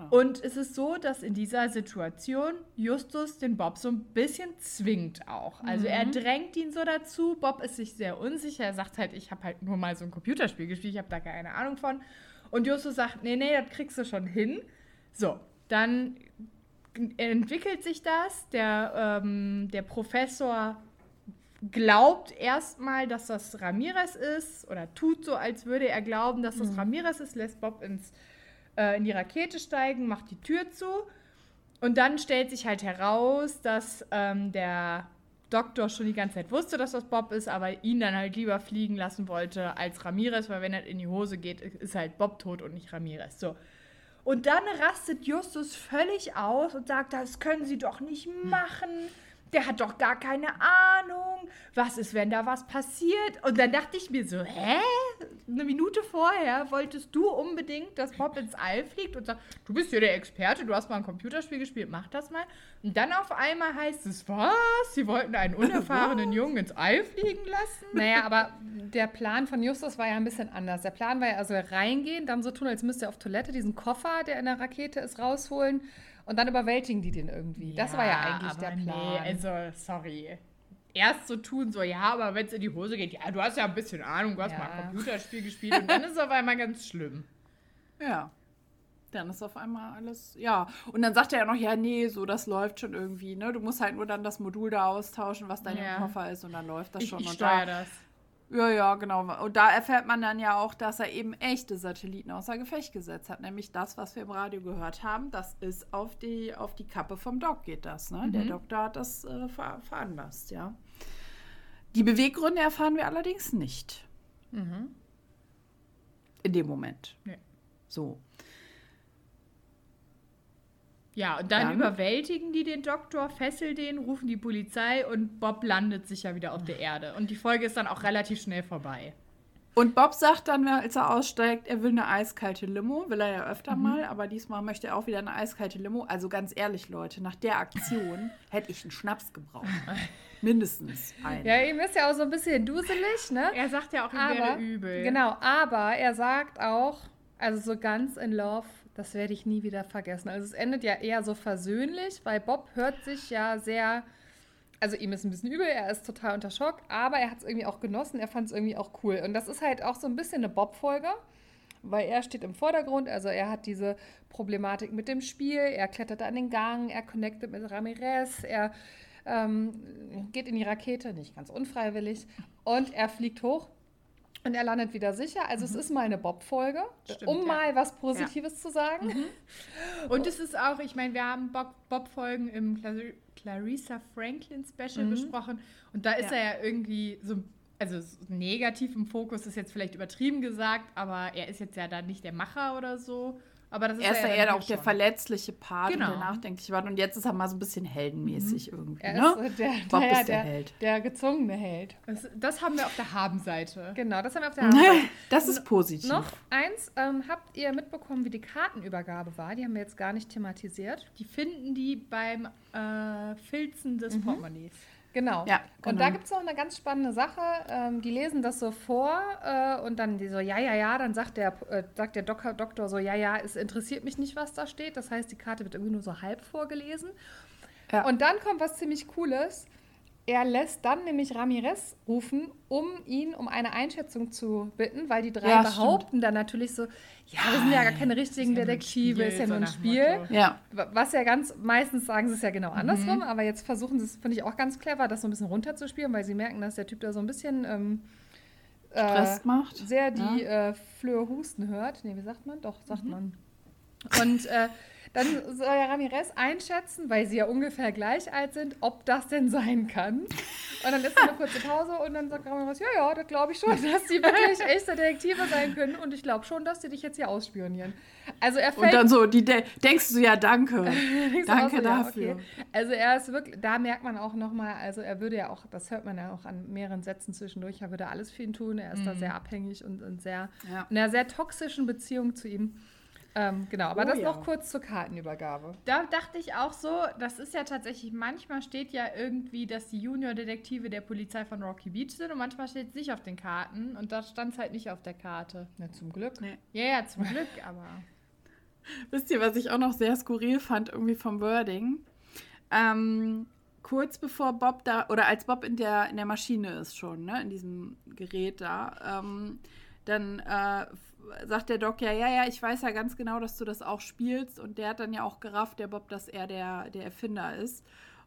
Und es ist so, dass in dieser Situation Justus den Bob so ein bisschen zwingt auch. Also mhm. er drängt ihn so dazu. Bob ist sich sehr unsicher. Er sagt halt, ich habe halt nur mal so ein Computerspiel gespielt, ich habe da keine Ahnung von. Und Justus sagt, nee, nee, das kriegst du schon hin. So, dann entwickelt sich das. Der, ähm, der Professor glaubt erstmal, dass das Ramirez ist oder tut so, als würde er glauben, dass das mhm. Ramirez ist, lässt Bob ins äh, in die Rakete steigen, macht die Tür zu. Und dann stellt sich halt heraus, dass ähm, der Doktor schon die ganze Zeit wusste, dass das Bob ist, aber ihn dann halt lieber fliegen lassen wollte als Ramirez, weil wenn er in die Hose geht, ist halt Bob tot und nicht Ramirez. So. Und dann rastet Justus völlig aus und sagt, das können Sie doch nicht machen der hat doch gar keine Ahnung. Was ist, wenn da was passiert? Und dann dachte ich mir so, hä? Eine Minute vorher wolltest du unbedingt, dass Bob ins All fliegt und sagt, du bist ja der Experte, du hast mal ein Computerspiel gespielt, mach das mal. Und dann auf einmal heißt es, was? Sie wollten einen unerfahrenen Jungen ins All fliegen lassen?
Naja, aber der Plan von Justus war ja ein bisschen anders. Der Plan war ja also reingehen, dann so tun, als müsste er auf Toilette diesen Koffer, der in der Rakete ist, rausholen und dann überwältigen die den irgendwie. Ja, das war ja eigentlich der Plan. Nee,
also, sorry. Erst so tun, so, ja, aber wenn es in die Hose geht, ja, du hast ja ein bisschen Ahnung, du hast ja. mal ein Computerspiel gespielt und dann ist es auf einmal ganz schlimm.
Ja. Dann ist auf einmal alles, ja. Und dann sagt er ja noch, ja, nee, so, das läuft schon irgendwie, ne? Du musst halt nur dann das Modul da austauschen, was dein ja. Koffer ist und dann läuft das schon.
Ich, ich
und
da, das.
Ja, ja, genau. Und da erfährt man dann ja auch, dass er eben echte Satelliten außer Gefecht gesetzt hat. Nämlich das, was wir im Radio gehört haben, das ist auf die, auf die Kappe vom Doc geht das. Ne? Mhm. Der Doktor hat das äh, ver veranlasst, ja. Die Beweggründe erfahren wir allerdings nicht. Mhm. In dem Moment.
Nee.
So.
Ja, und dann, dann, überwältigen die den Doktor, fesseln den, rufen die Polizei und Bob landet sich ja wieder auf der Erde. Und die Folge ist dann auch relativ schnell vorbei.
Und Bob sagt dann, als er aussteigt, er will eine eiskalte Limo. Will er ja öfter mhm. mal, aber diesmal möchte er auch wieder eine eiskalte Limo. Also ganz ehrlich, Leute, nach der Aktion hätte ich einen Schnaps gebraucht. Mindestens einen.
Ja, ihm ist ja auch so ein bisschen duselig, ne?
Er sagt ja auch, ihm wäre übel.
Genau, aber er sagt auch, also so ganz in Love das werde ich nie wieder vergessen. Also es endet ja eher so versöhnlich, weil Bob hört sich ja sehr, also ihm ist ein bisschen übel, er ist total unter Schock, aber er hat es irgendwie auch genossen, er fand es irgendwie auch cool. Und das ist halt auch so ein bisschen eine Bob-Folge, weil er steht im Vordergrund, also er hat diese Problematik mit dem Spiel, er klettert an den Gang, er connectet mit Ramirez, er ähm, geht in die Rakete, nicht ganz unfreiwillig, und er fliegt hoch und er landet wieder sicher. Also mhm. es ist mal eine Bob-Folge, um ja. mal was Positives ja. zu sagen. Mhm.
Und es ist auch, ich meine, wir haben Bob-Folgen im Clarissa Franklin Special mhm. besprochen. Und da ist ja. er ja irgendwie so, also negativ im Fokus ist jetzt vielleicht übertrieben gesagt, aber er ist jetzt ja da nicht der Macher oder so. Aber das ist
er
ist
ja, ja eher auch der verletzliche Part genau. und der nachdenkliche Part. Und jetzt ist er mal so ein bisschen heldenmäßig mhm. irgendwie.
Er
ne?
ist der, Bob der, ist der, der, Held. Der gezwungene Held.
Das, das, haben wir auf der Habenseite.
Genau, das haben wir auf der Habenseite.
das ist positiv.
Noch eins, ähm, habt ihr mitbekommen, wie die Kartenübergabe war? Die haben wir jetzt gar nicht thematisiert.
Die finden die beim äh, Filzen des mhm. Portemonnaies.
Genau. Ja, genau. Und da genau. gibt es noch eine ganz spannende Sache. Ähm, die lesen das so vor äh, und dann die so, ja, ja, ja, dann sagt der, äh, sagt der Doktor, Doktor so, ja, ja, es interessiert mich nicht, was da steht. Das heißt, die Karte wird irgendwie nur so halb vorgelesen. Ja. Und dann kommt was ziemlich Cooles. Er lässt dann nämlich Ramirez rufen, um ihn um eine Einschätzung zu bitten, weil die drei ja, behaupten stimmt. dann natürlich so, ja, wir sind ja gar keine richtigen ja Detektive, ist ja nur ein Spiel.
Ja.
Was ja ganz, meistens sagen sie es ja genau andersrum, mhm. aber jetzt versuchen sie es, finde ich auch ganz clever, das so ein bisschen runterzuspielen, weil sie merken, dass der Typ da so ein bisschen ähm,
Stress äh, macht.
Sehr die ja. äh, Flöhe husten hört. Nee, wie sagt man? Doch, sagt mhm. man. Und äh, dann soll ja Ramirez einschätzen, weil sie ja ungefähr gleich alt sind, ob das denn sein kann. Und dann ist eine kurze Pause und dann sagt Ramirez, ja, ja, das glaube ich schon, dass die wirklich echte Detektive sein können. Und ich glaube schon, dass die dich jetzt hier ausspionieren. Also er
fällt, Und dann so, die de denkst du ja, danke. danke so, dafür. Ja, okay.
Also er ist wirklich, da merkt man auch nochmal, also er würde ja auch, das hört man ja auch an mehreren Sätzen zwischendurch, er würde alles für ihn tun. Er ist mhm. da sehr abhängig und, und sehr, ja. in einer sehr toxischen Beziehung zu ihm. Ähm, genau, aber oh, das ja. noch kurz zur Kartenübergabe.
Da dachte ich auch so, das ist ja tatsächlich, manchmal steht ja irgendwie, dass die Junior-Detektive der Polizei von Rocky Beach sind und manchmal steht es nicht auf den Karten und da stand es halt nicht auf der Karte.
Na, zum Glück.
Nee. Ja, ja, zum Glück, aber.
Wisst ihr, was ich auch noch sehr skurril fand, irgendwie vom Wording? Ähm, kurz bevor Bob da, oder als Bob in der, in der Maschine ist schon, ne, in diesem Gerät da, ähm, dann äh, sagt der Doc ja, ja, ja, ich weiß ja ganz genau, dass du das auch spielst. Und der hat dann ja auch gerafft, der Bob, dass er der, der Erfinder ist.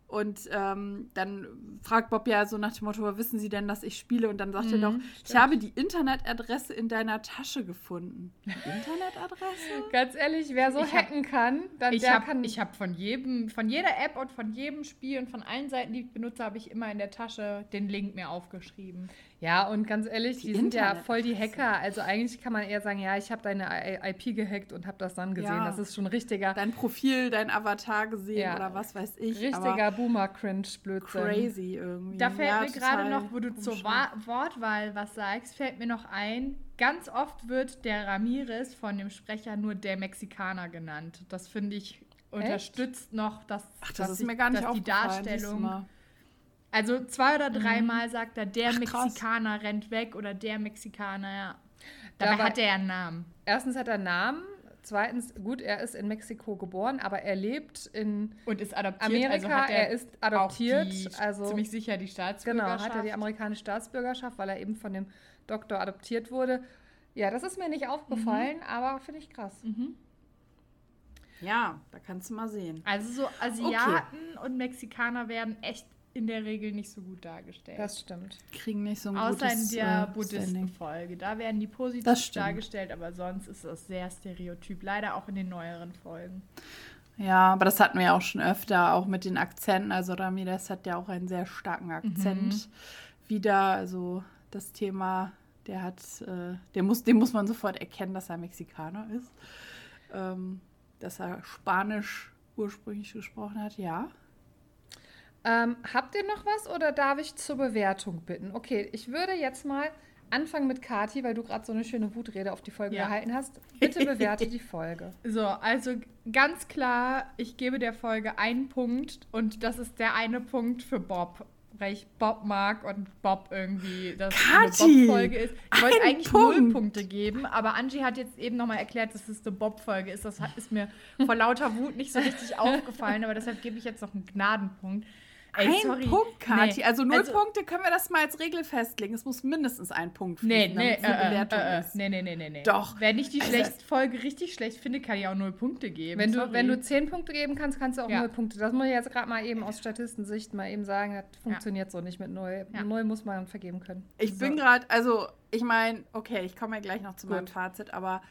Und ähm, dann fragt Bob ja so nach dem Motto, wissen Sie denn, dass ich spiele? Und dann sagt mhm, er doch, ich habe die Internetadresse in deiner Tasche gefunden.
Internetadresse? Ganz ehrlich, wer so ich hacken hab, kann, dann
ich
der
hab,
kann.
Ich habe von jedem, von jeder App und von jedem Spiel und von allen Seiten, die ich benutze, habe ich immer in der Tasche den Link mir aufgeschrieben.
Ja, und ganz ehrlich, die, die sind ja voll die Hacker. Also eigentlich kann man eher sagen, ja, ich habe deine IP gehackt und habe das dann gesehen. Ja. Das ist schon richtiger.
Dein Profil, dein Avatar gesehen ja. oder was weiß ich.
Richtiger Boomer-Cringe-Blödsinn.
Crazy irgendwie.
Da fällt ja, mir gerade noch, wo du zur Wa Wortwahl was sagst, fällt mir noch ein, ganz oft wird der Ramirez von dem Sprecher nur der Mexikaner genannt. Das finde ich unterstützt Echt? noch, dass,
Ach, das dass, ist mir gar nicht
dass die Darstellung also zwei oder dreimal mhm. sagt er, der Ach, Mexikaner rennt weg oder der Mexikaner, ja. Dabei, Dabei hat er ja einen Namen.
Erstens hat er einen Namen. Zweitens, gut, er ist in Mexiko geboren, aber er lebt in
und ist adoptiert.
Amerika. Also
er,
er, ist adoptiert, die, also
ziemlich sicher die Staatsbürgerschaft.
Genau, hat er die amerikanische Staatsbürgerschaft, weil er eben von dem Doktor adoptiert wurde. Ja, das ist mir nicht aufgefallen, mhm. aber finde ich krass. Mhm.
Ja, da kannst du mal sehen.
Also so Asiaten okay. und Mexikaner werden echt in der Regel nicht so gut dargestellt.
Das stimmt.
Kriegen nicht so ein
Außer gutes, in der äh, Buddhistenfolge. Da werden die positiv dargestellt, aber sonst ist das sehr stereotyp. Leider auch in den neueren Folgen.
Ja, aber das hatten wir ja auch schon öfter, auch mit den Akzenten. Also Ramirez hat ja auch einen sehr starken Akzent mhm. wieder. Also das Thema, der hat, äh, der muss, dem muss man sofort erkennen, dass er Mexikaner ist. Ähm, dass er Spanisch ursprünglich gesprochen hat, ja.
Ähm, habt ihr noch was oder darf ich zur Bewertung bitten? Okay, ich würde jetzt mal anfangen mit Kati, weil du gerade so eine schöne Wutrede auf die Folge ja. gehalten hast. Bitte bewerte die Folge.
So, also ganz klar, ich gebe der Folge einen Punkt und das ist der eine Punkt für Bob. Weil ich Bob mag und Bob irgendwie das eine Bob-Folge ist. Ich wollte eigentlich Punkt. null Punkte geben, aber Angie hat jetzt eben nochmal erklärt, dass es eine Bob-Folge ist. Das ist mir vor lauter Wut nicht so richtig aufgefallen, aber deshalb gebe ich jetzt noch einen Gnadenpunkt.
Ey, ein sorry. Punkt, Kathi. Nee. Also null also, Punkte können wir das mal als Regel festlegen. Es muss mindestens ein Punkt
fließen, nee, nee,
damit
äh, Bewertung äh, äh, ist. Nee, nee, nee, nee, nee.
Doch.
Wenn ich die also, schlechte Folge richtig schlecht finde, kann ich auch null Punkte geben.
Wenn du, wenn du zehn Punkte geben kannst, kannst du auch ja. null Punkte. Das muss ich jetzt gerade mal eben aus Statistensicht mal eben sagen. Das funktioniert ja. so nicht mit null. Ja. Null muss man vergeben können.
Ich so. bin gerade, also ich meine, okay, ich komme ja gleich noch zu Gut. meinem Fazit, aber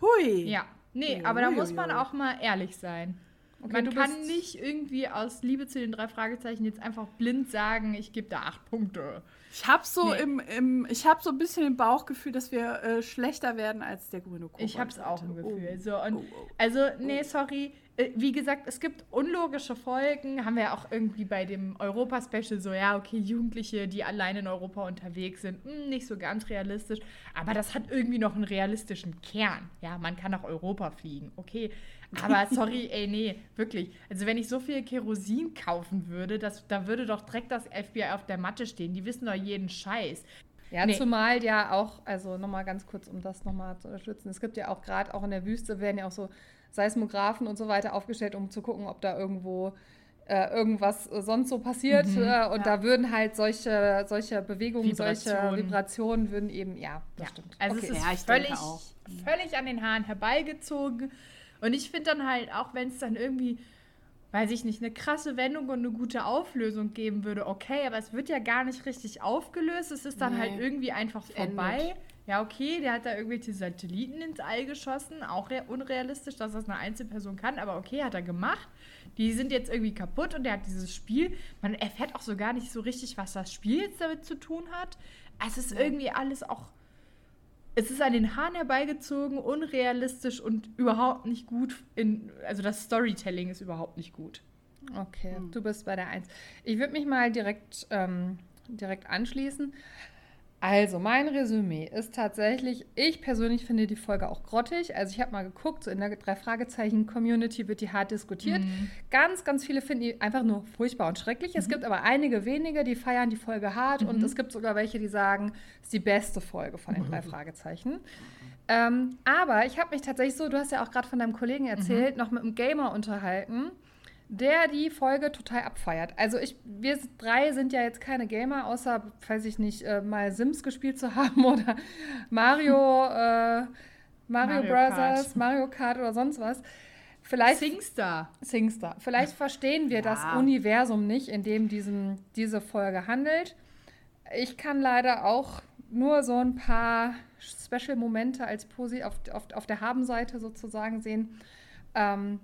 hui.
Ja. Nee, hui, aber da muss man auch mal ehrlich sein. Okay, Man kann nicht irgendwie aus Liebe zu den drei Fragezeichen jetzt einfach blind sagen, ich gebe da acht Punkte.
Ich habe so nee. im, im, ich habe so ein bisschen im Bauchgefühl, dass wir äh, schlechter werden als der grüne Kobold.
Ich habe es auch im Gefühl. Oh. So, und oh, oh. Also, nee, sorry. Äh, wie gesagt, es gibt unlogische Folgen. Haben wir ja auch irgendwie bei dem Europa-Special so, ja, okay, Jugendliche, die allein in Europa unterwegs sind, mh, hm, nicht so ganz realistisch. Aber das hat irgendwie noch einen realistischen Kern. Ja, man kann nach Europa fliegen. Okay. Aber sorry, ey, nee, wirklich. Also wenn ich so viel Kerosin kaufen würde, das, da würde doch direkt das FBI auf der Matte stehen. Die wissen doch jeden Scheiß.
Ja, nee. zumal ja auch, also nochmal ganz kurz, um das nochmal zu unterstützen, es gibt ja auch gerade auch in der Wüste werden ja auch so Seismographen und so weiter aufgestellt, um zu gucken, ob da irgendwo äh, irgendwas sonst so passiert. Mhm, äh, und ja. da würden halt solche, solche Bewegungen, Vibrationen. solche Vibrationen würden eben, ja,
das ja. stimmt. Also okay. es ist ja, völlig, völlig an den Haaren herbeigezogen. Und ich finde dann halt, auch wenn es dann irgendwie, weiß ich nicht, eine krasse Wendung und eine gute Auflösung geben würde, okay, aber es wird ja gar nicht richtig aufgelöst. Es ist dann halt nee. halt irgendwie einfach vorbei. Endet. ja, okay, der hat da irgendwelche Satelliten ins All geschossen. Auch unrealistisch, dass das eine Einzelperson kann, aber okay, hat er gemacht. Die sind jetzt irgendwie kaputt und er hat dieses Spiel. Man erfährt auch so gar nicht so richtig, was das Spiel jetzt damit zu tun hat. Es ist irgendwie alles auch. Es ist an den Haaren herbeigezogen, unrealistisch und überhaupt nicht gut. In, also das Storytelling ist überhaupt nicht gut.
Okay, hm. du bist bei der Eins. Ich würde mich mal direkt, ähm, direkt anschließen. Also, mein Resümee ist tatsächlich, ich persönlich finde die Folge auch grottig. Also, ich habe mal geguckt, so in der Drei-Fragezeichen-Community wird die hart diskutiert. Mhm. Ganz, ganz viele finden die einfach nur furchtbar und schrecklich. Mhm. Es gibt aber einige wenige, die feiern die Folge hart. Mhm. Und es gibt sogar welche, die sagen, es ist die beste Folge von den drei Fragezeichen. Ähm, aber ich habe mich tatsächlich so, du hast ja auch gerade von deinem Kollegen erzählt, noch mit einem Gamer unterhalten der die Folge total abfeiert. Also ich, wir drei sind ja jetzt keine Gamer, außer, weiß ich nicht, äh, mal Sims gespielt zu haben oder Mario, äh, Mario, Mario Brothers, Kart. Mario Kart oder sonst was. Vielleicht,
Singstar.
Singstar. Vielleicht verstehen wir ja. das Universum nicht, in dem diesen, diese Folge handelt. Ich kann leider auch nur so ein paar Special-Momente als Posi auf, auf, auf der Habenseite sozusagen sehen. Ähm,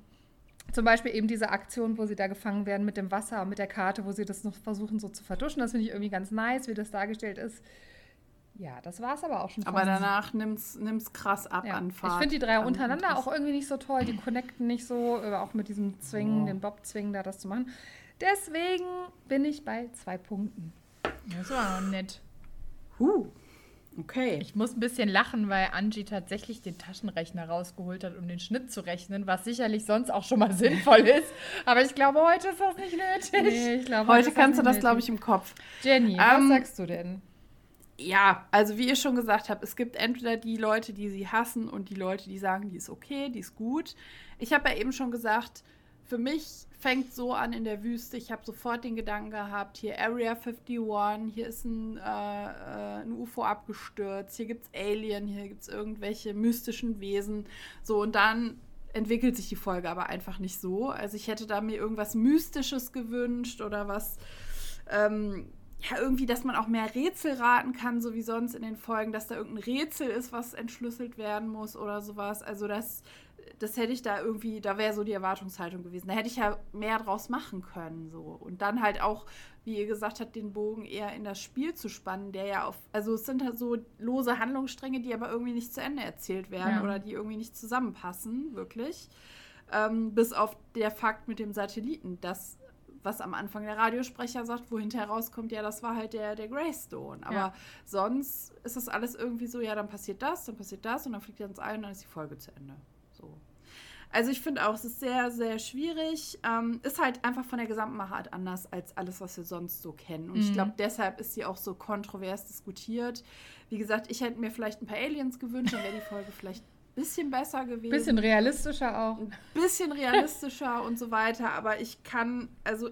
zum Beispiel eben diese Aktion, wo sie da gefangen werden mit dem Wasser und mit der Karte, wo sie das noch versuchen so zu verduschen. Das finde ich irgendwie ganz nice, wie das dargestellt ist. Ja, das war es aber auch schon.
Aber danach nimmt es krass ab ja. an Fahrt.
Ich finde die drei untereinander auch irgendwie nicht so toll. Die connecten nicht so, auch mit diesem Zwingen, oh. dem Bob-Zwingen da das zu machen. Deswegen bin ich bei zwei Punkten.
Das war auch nett.
Huh. Okay.
Ich muss ein bisschen lachen, weil Angie tatsächlich den Taschenrechner rausgeholt hat, um den Schnitt zu rechnen, was sicherlich sonst auch schon mal sinnvoll ist. Aber ich glaube, heute ist das nicht nötig.
Nee, ich glaube, heute kannst du das, glaube ich, im Kopf.
Jenny, ähm, was sagst du denn?
Ja, also wie ihr schon gesagt habt, es gibt entweder die Leute, die sie hassen und die Leute, die sagen, die ist okay, die ist gut. Ich habe ja eben schon gesagt, für mich fängt so an in der Wüste. Ich habe sofort den Gedanken gehabt, hier Area 51, hier ist ein, äh, äh ein UFO abgestürzt, hier gibt es Alien, hier gibt es irgendwelche mystischen Wesen. So, und dann entwickelt sich die Folge aber einfach nicht so. Also ich hätte da mir irgendwas Mystisches gewünscht oder was, ähm, ja, irgendwie, dass man auch mehr Rätsel raten kann, so wie sonst in den Folgen, dass da irgendein Rätsel ist, was entschlüsselt werden muss oder sowas. Also das das hätte ich da irgendwie, da wäre so die Erwartungshaltung gewesen. Da hätte ich ja mehr draus machen können. So. Und dann halt auch, wie ihr gesagt habt, den Bogen eher in das Spiel zu spannen, der ja auf, also es sind halt so lose Handlungsstränge, die aber irgendwie nicht zu Ende erzählt werden ja. oder die irgendwie nicht zusammenpassen, wirklich. Ähm, bis auf der Fakt mit dem Satelliten, das was am Anfang der Radiosprecher sagt, wo hinterher rauskommt, ja, das war halt der, der Greystone. Aber ja. sonst ist das alles irgendwie so, ja, dann passiert das, dann passiert das und dann fliegt er ins Ei und dann ist die Folge zu Ende. So. Also ich finde auch, es ist sehr, sehr schwierig. Ähm, ist halt einfach von der gesamten Machart anders als alles, was wir sonst so kennen. Und mhm. ich glaube, deshalb ist sie auch so kontrovers diskutiert. Wie gesagt, ich hätte mir vielleicht ein paar Aliens gewünscht, dann wäre die Folge vielleicht ein bisschen besser gewesen.
Bisschen realistischer auch.
Ein bisschen realistischer und so weiter. Aber ich kann, also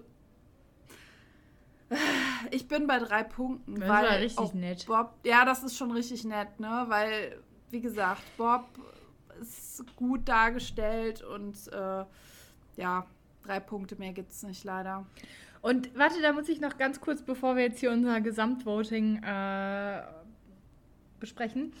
ich bin bei drei Punkten.
Das weil war richtig nett.
Bob, ja, das ist schon richtig nett, ne? Weil, wie gesagt, Bob ist gut dargestellt und äh, ja, drei Punkte mehr gibt es nicht leider.
Und warte, da muss ich noch ganz kurz, bevor wir jetzt hier unser Gesamtvoting äh, besprechen,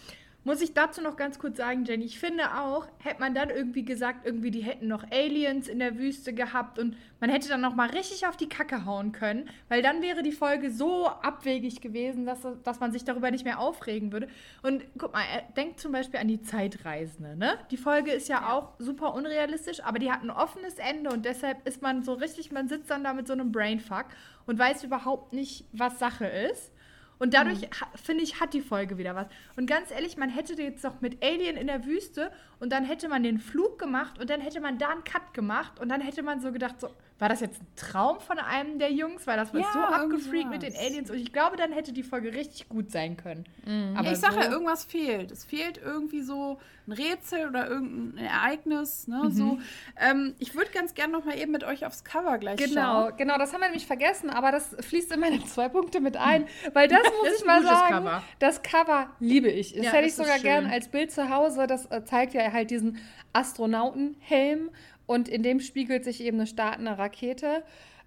muss ich dazu noch ganz kurz sagen, Jenny, ich finde auch, hätte man dann irgendwie gesagt, irgendwie die hätten noch Aliens in der Wüste gehabt und man hätte dann noch mal richtig auf die Kacke hauen können, weil dann wäre die Folge so abwegig gewesen, dass, dass man sich darüber nicht mehr aufregen würde. Und guck mal, denkt zum Beispiel an die Zeitreisende, ne? Die Folge ist ja, ja, auch super unrealistisch, aber die hat ein offenes Ende und deshalb ist man so richtig, man sitzt dann da mit so einem Brainfuck und weiß überhaupt nicht, was Sache ist. Und dadurch, mhm. finde ich, hat die Folge wieder was. Und ganz ehrlich, man hätte jetzt doch mit Alien in der Wüste und dann hätte man den Flug gemacht und dann hätte man da einen Cut gemacht und dann hätte man so gedacht, so, war das jetzt ein Traum von einem der Jungs? Weil das war ja, so abgefreakt mit den Aliens und ich glaube, dann hätte die Folge richtig gut sein können.
Mhm. Aber ich sage so ja, irgendwas fehlt. Es fehlt irgendwie so ein Rätsel oder irgendein Ereignis. Ne? Mhm. So, ähm, ich würde ganz gerne noch mal eben mit euch aufs Cover gleich
genau, schauen. Genau, das haben wir nämlich vergessen, aber das fließt in meine zwei Punkte mit ein, weil das muss ich mal sagen. Cover. Das Cover liebe ich. Das ja, hätte ich sogar gern als Bild zu Hause. Das äh, zeigt ja halt diesen Astronautenhelm und in dem spiegelt sich eben eine startende Rakete.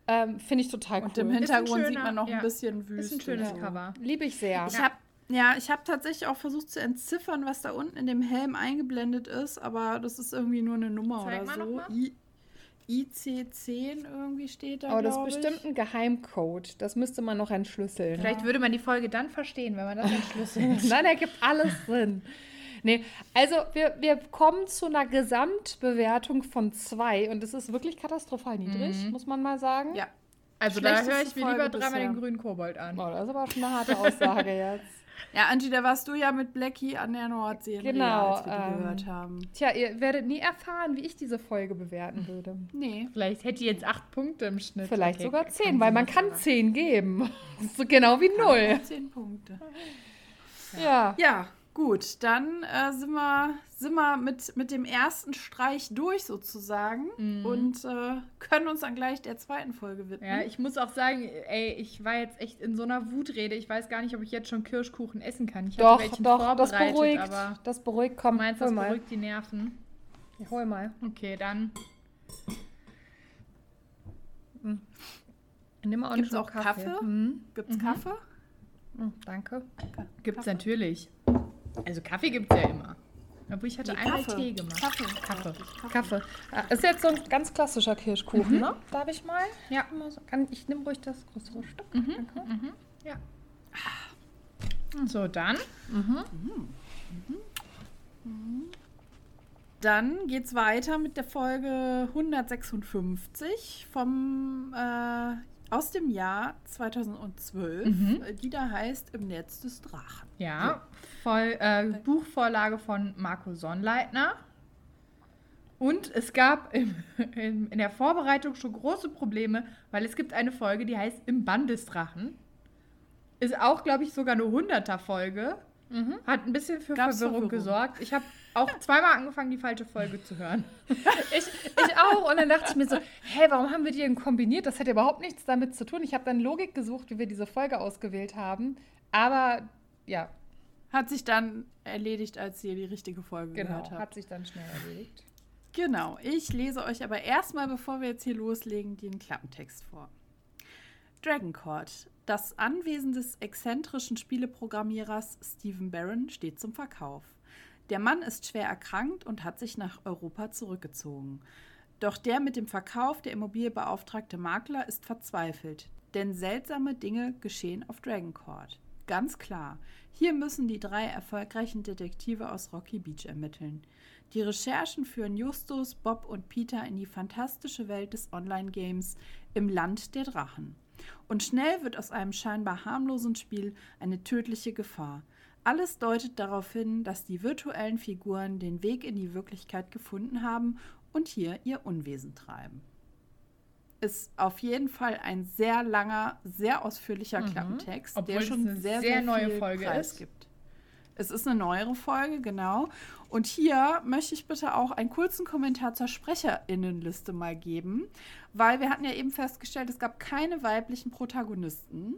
Ähm, Finde ich total cool.
Und im Hintergrund schöner, sieht man noch ja. ein bisschen Wüste.
Ist ein schönes Cover. Liebe ich sehr.
Ich habe Ja, ich habe tatsächlich auch versucht zu entziffern, was da unten in dem Helm eingeblendet ist, aber das ist irgendwie nur eine Nummer
Zeig
oder
mal
so.
noch mal.
I IC10 irgendwie steht da.
Aber das ist bestimmt ein Geheimcode. Das müsste man noch entschlüsseln.
Vielleicht würde man die Folge dann verstehen, wenn man das entschlüsselt.
Nein, er gibt alles drin. Nee, also wir, wir kommen zu einer Gesamtbewertung von zwei und das ist wirklich katastrophal niedrig, muss man mal sagen.
Ja.
Also da höre ich mir lieber
Folge
dreimal
bisher.
den grünen Kobold an.
Oh, das ist aber schon eine harte Aussage jetzt.
Ja, Angie, da warst du ja mit Blackie an der Nordsee,
Genau,
als wir die
ähm,
gehört haben.
Tja, ihr werdet nie erfahren, wie ich diese Folge bewerten würde.
Nee.
Vielleicht hätte die jetzt acht Punkte im Schnitt.
Vielleicht
Okay,
sogar zehn, weil man kann zehn geben. so genau wie null.
Zehn Punkte.
Ja.
Ja, gut, dann äh, sind wir, sind wir mit, mit dem ersten Streich durch sozusagen
Mhm.
und äh, können uns dann gleich der zweiten Folge widmen.
Ja, ich muss auch sagen, ey, ich war jetzt echt in so einer Wutrede. Ich weiß gar nicht, ob ich jetzt schon Kirschkuchen essen kann. Ich
Doch, doch, das beruhigt.
aber
Das beruhigt, komm,
meinst,
hol
das
mal.
beruhigt die Nerven.
Ja, hol mal.
Okay, dann.
Nimm mal
Gibt's
einen
auch
Schluck
Kaffee?
Mhm.
Gibt's Kaffee?
Mhm, danke.
Gibt's
Kaffee.
natürlich. Also Kaffee gibt's ja immer. Obwohl ich hatte
Nee,
einmal
Kaffee.
Tee gemacht.
Kaffee.
Kaffee.
Kaffee. Ah, Ist jetzt so ein ganz klassischer Kirschkuchen, ne? Darf ich mal?
Ja.
Ich nehme ruhig das größere Stück. Danke.
Ja. So, dann.
Dann geht's weiter mit der Folge 156 vom äh, aus dem Jahr 2012, äh, die da heißt Im Netz des Drachen.
Ja, voll, äh, Buchvorlage von Marco Sonnleitner. Und es gab im, in, in der Vorbereitung schon große Probleme, weil es gibt eine Folge, die heißt Im Bann des Drachen. Ist auch, glaube ich, sogar eine 100er-Folge. Hat ein bisschen für
Gab's
Verwirrung, gesorgt. Ich habe auch zweimal angefangen, die falsche Folge zu hören.
Ich, ich auch. Und dann dachte ich mir so, hä, warum haben wir die denn kombiniert? Das hat ja überhaupt nichts damit zu tun. Ich habe dann Logik gesucht, wie wir diese Folge ausgewählt haben. Aber ja,
Hat sich dann erledigt, als ihr die richtige Folge
genau,
gehört habt.
hat sich dann schnell erledigt.
Genau, ich lese euch aber erstmal, bevor wir jetzt hier loslegen, den Klappentext vor. Dragon Court. Das Anwesen des exzentrischen Spieleprogrammierers Stephen Barron steht zum Verkauf. Der Mann ist schwer erkrankt und hat sich nach Europa zurückgezogen. Doch der mit dem Verkauf der Immobilie beauftragte Makler ist verzweifelt, denn seltsame Dinge geschehen auf Dragon Court. Ganz klar, hier müssen die drei erfolgreichen Detektive aus Rocky Beach ermitteln. Die Recherchen führen Justus, Bob und Peter in die fantastische Welt des Online-Games im Land der Drachen. Und schnell wird aus einem scheinbar harmlosen Spiel eine tödliche Gefahr. Alles deutet darauf hin, dass die virtuellen Figuren den Weg in die Wirklichkeit gefunden haben und hier ihr Unwesen treiben. Ist auf jeden Fall ein sehr langer, sehr ausführlicher Klappentext,
Obwohl
der schon
eine
sehr,
sehr
sehr,
neue
viel
Folge
Preis
ist.
gibt. Es ist eine neuere Folge, genau. Und hier möchte ich bitte auch einen kurzen Kommentar zur Sprecherinnenliste mal geben, weil wir hatten ja eben festgestellt, es gab keine weiblichen Protagonisten.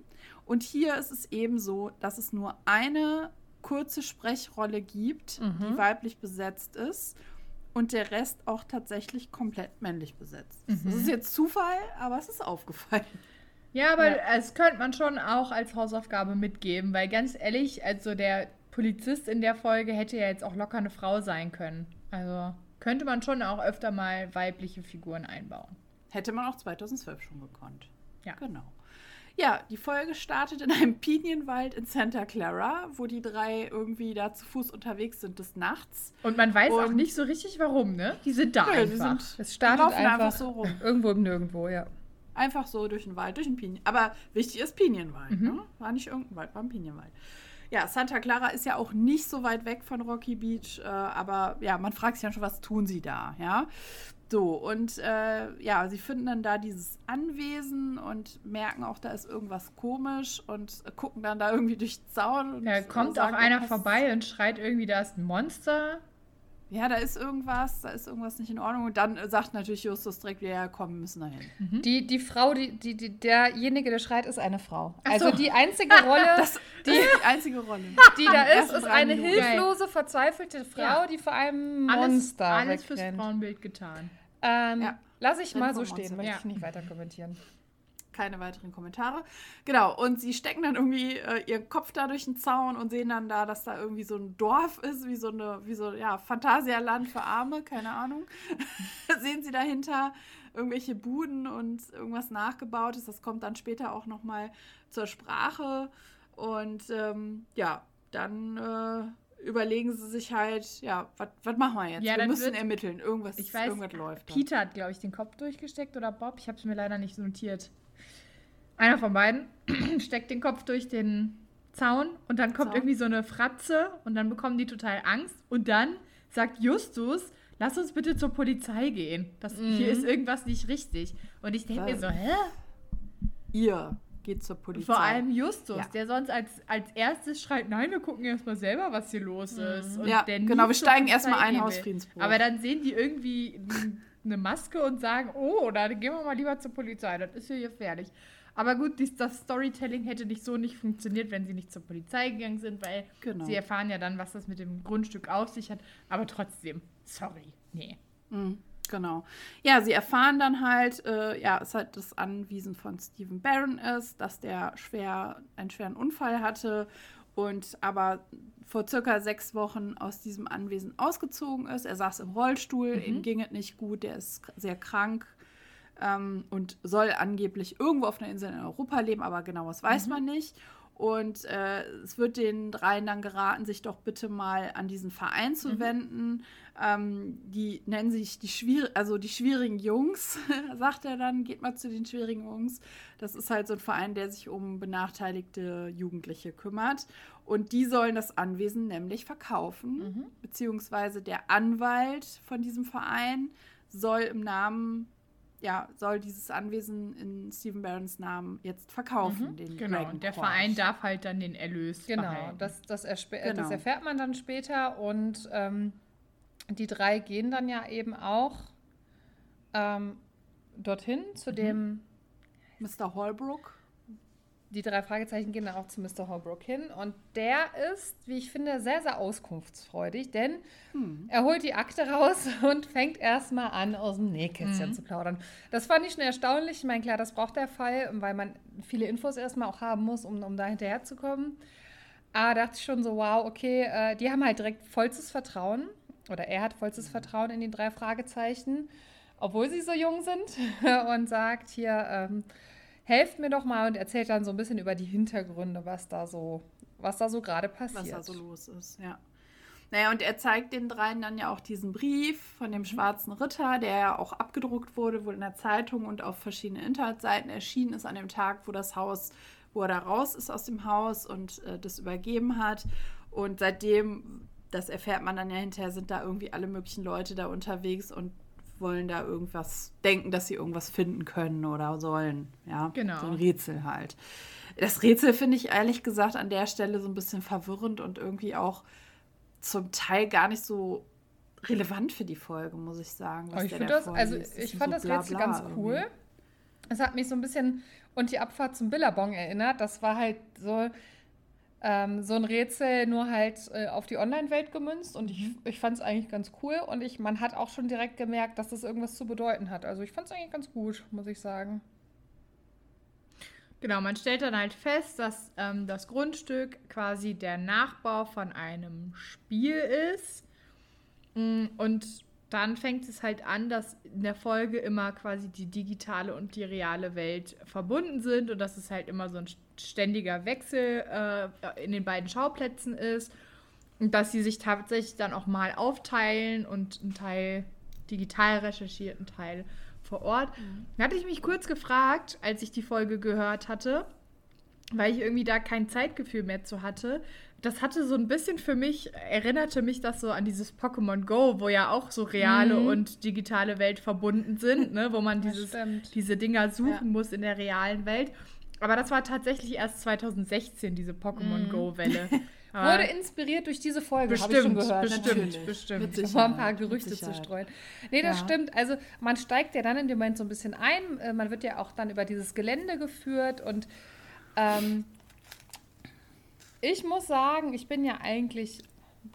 Und hier ist es eben so, dass es nur eine kurze Sprechrolle gibt, die weiblich besetzt ist. Und der Rest auch tatsächlich komplett männlich besetzt. ist. Das ist jetzt Zufall, aber es ist aufgefallen.
Ja, aber
Ja.
es könnte man schon auch als Hausaufgabe mitgeben, weil ganz ehrlich, also der Polizist in der Folge hätte ja jetzt auch locker eine Frau sein können. Also könnte man schon auch öfter mal weibliche Figuren einbauen.
Hätte man auch 2012 schon gekonnt.
Ja.
Genau. Ja, die Folge startet in einem Pinienwald in Santa Clara, wo die drei irgendwie da zu Fuß unterwegs sind des Nachts.
Und man weiß auch
Und-
nicht so richtig warum, ne? Die sind da
die
einfach.
sind-
Es startet
laufen
einfach,
einfach so rum.
irgendwo im Nirgendwo, ja.
Einfach so durch den Wald, durch den Pinien. Aber wichtig ist Pinienwald. Ne? War nicht irgendein Wald, war ein Pinienwald. Ja, Santa Clara ist ja auch nicht so weit weg von Rocky Beach, äh, aber ja, man fragt sich dann schon, was tun sie da, ja? So, und äh, ja, sie finden dann da dieses Anwesen und merken auch, da ist irgendwas komisch und gucken dann da irgendwie durch den Zaun. Und,
Da
äh,
kommt auch
sagen,
einer
was-
vorbei und schreit irgendwie, da ist ein Monster.
Ja, da ist irgendwas, da ist irgendwas nicht in Ordnung. Und dann äh, sagt natürlich Justus direkt ja, komm, wir müssen da hin.
Die, die Frau, die, die, die, derjenige, der schreit, ist eine Frau. Also
so.
die einzige Rolle,
Das ist die einzige Rolle.
die da ist, ist eine
Minuten.
hilflose, verzweifelte Frau,
Ja.
die vor einem
Alles,
Monster
alles fürs
wegrennt.
Frauenbild getan.
Ähm,
Ja.
Lass ich mal so stehen,
Monster.
möchte
Ja.
ich nicht weiter kommentieren.
Keine weiteren Kommentare. Genau, und sie stecken dann irgendwie äh, ihren Kopf da durch den Zaun und sehen dann da, dass da irgendwie so ein Dorf ist, wie so eine, wie so, ja, Phantasialand für Arme, keine Ahnung. sehen sie dahinter irgendwelche Buden und irgendwas nachgebautes. Das kommt dann später auch nochmal zur Sprache. Und ähm, ja, dann äh, überlegen sie sich halt, ja, was machen wir jetzt?
Ja,
wir müssen ermitteln. Irgendwas,
ich weiß,
irgendwas läuft.
Peter hat, glaube ich, den Kopf durchgesteckt oder Bob. Ich habe es mir leider nicht notiert. Einer von beiden steckt den Kopf durch den Zaun und dann kommt Zaun. irgendwie so eine Fratze und dann bekommen die total Angst. Und dann sagt Justus, lass uns bitte zur Polizei gehen. Das, mhm. Hier ist irgendwas nicht richtig. Und ich denke mir so, hä?
Ihr geht zur Polizei.
Vor allem Justus, ja. der sonst als, als erstes schreit, nein, wir gucken erstmal selber, was hier los mhm. ist.
Und ja, genau, wir steigen erstmal ein, Hausfriedensbruch.
Aber dann sehen die irgendwie eine Maske und sagen, oh, dann gehen wir mal lieber zur Polizei, das ist hier gefährlich. Aber gut, dies, das Storytelling hätte nicht so nicht funktioniert, wenn sie nicht zur Polizei gegangen sind, weil genau. sie erfahren ja dann, was das mit dem Grundstück auf sich hat. Aber trotzdem, sorry, nee.
Mhm. Genau. Ja, sie erfahren dann halt, äh, ja, es halt das Anwiesen von Stephen Barron ist, dass der schwer, einen schweren Unfall hatte und aber vor circa sechs Wochen aus diesem Anwesen ausgezogen ist. Er saß im Rollstuhl, mhm. ihm ging es nicht gut, der ist sehr krank ähm, und soll angeblich irgendwo auf einer Insel in Europa leben, aber genau was weiß mhm. man nicht. Und äh, es wird den dreien dann geraten, sich doch bitte mal an diesen Verein zu mhm. wenden. Ähm, die nennen sich die schwier also die schwierigen Jungs, sagt er dann, geht mal zu den schwierigen Jungs. Das ist halt so ein Verein, der sich um benachteiligte Jugendliche kümmert. Und die sollen das Anwesen nämlich verkaufen, mhm. beziehungsweise der Anwalt von diesem Verein soll im Namen ja, soll dieses Anwesen in Stephen Barrons Namen jetzt verkaufen. Mhm. Den
genau, Dragon und der Court. Verein darf halt dann den Erlös
Genau, das, das, genau. das, erfährt man dann später und ähm, die drei gehen dann ja eben auch ähm, dorthin zu mhm. dem
Mr. Holbrook
die drei Fragezeichen gehen dann auch zu Mr. Holbrook hin und der ist, wie ich finde, sehr, sehr auskunftsfreudig, denn hm. er holt die Akte raus und fängt erstmal an, aus dem Nähkästchen hm. zu plaudern. Das fand ich schon erstaunlich. Ich meine, klar, das braucht der Fall, weil man viele Infos erstmal auch haben muss, um, um da hinterherzukommen. Aber dachte ich schon so, wow, okay, äh, die haben halt direkt vollstes Vertrauen oder er hat vollstes hm. Vertrauen in die drei Fragezeichen, obwohl sie so jung sind und sagt hier, ähm, helft mir doch mal und erzählt dann so ein bisschen über die Hintergründe, was da so, was da so gerade passiert.
Was da so los ist, ja. Naja, und er zeigt den dreien dann ja auch diesen Brief von dem mhm. schwarzen Ritter, der ja auch abgedruckt wurde, wohl in der Zeitung und auf verschiedenen Internetseiten erschienen ist an dem Tag, wo das Haus, wo er da raus ist aus dem Haus und äh, das übergeben hat. Und seitdem, das erfährt man dann ja hinterher, sind da irgendwie alle möglichen Leute da unterwegs und wollen da irgendwas denken, dass sie irgendwas finden können oder sollen. Ja,
genau.
So ein Rätsel halt. Das Rätsel finde ich ehrlich gesagt an der Stelle so ein bisschen verwirrend und irgendwie auch zum Teil gar nicht so relevant für die Folge, muss ich sagen.
ich finde das, also ich fand so das Rätsel ganz cool. Es hat mich so ein bisschen und die Abfahrt zum Billabong erinnert. Das war halt so, ähm, so ein Rätsel nur halt äh, auf die Online-Welt gemünzt und ich, mhm. ich fand es eigentlich ganz cool und ich, man hat auch schon direkt gemerkt, dass das irgendwas zu bedeuten hat. Also ich fand es eigentlich ganz gut, muss ich sagen.
Genau, man stellt dann halt fest, dass ähm, das Grundstück quasi der Nachbau von einem Spiel ist. Mm, und dann fängt es halt an, dass in der Folge immer quasi die digitale und die reale Welt verbunden sind und dass es halt immer so ein ständiger Wechsel äh, in den beiden Schauplätzen ist und dass sie sich tatsächlich dann auch mal aufteilen und ein Teil digital recherchiert, ein Teil vor Ort. Mhm. Da hatte ich mich kurz gefragt, als ich die Folge gehört hatte, weil ich irgendwie da kein Zeitgefühl mehr zu hatte. Das hatte so ein bisschen für mich, erinnerte mich das so an dieses Pokémon Go, wo ja auch so reale mhm. und digitale Welt verbunden sind, ne? wo man dieses, diese Dinger suchen ja. muss in der realen Welt. Aber das war tatsächlich erst 2016, diese Pokémon mm. Go-Welle.
Wurde inspiriert durch diese Folge,
habe ich schon gehört.
Bestimmt,
Natürlich. bestimmt.
Waren ein paar Gerüchte zu streuen. Nee, das ja. stimmt. Also man steigt ja dann in dem Moment so ein bisschen ein. Äh, man wird ja auch dann über dieses Gelände geführt und ähm, ich muss sagen, ich bin ja eigentlich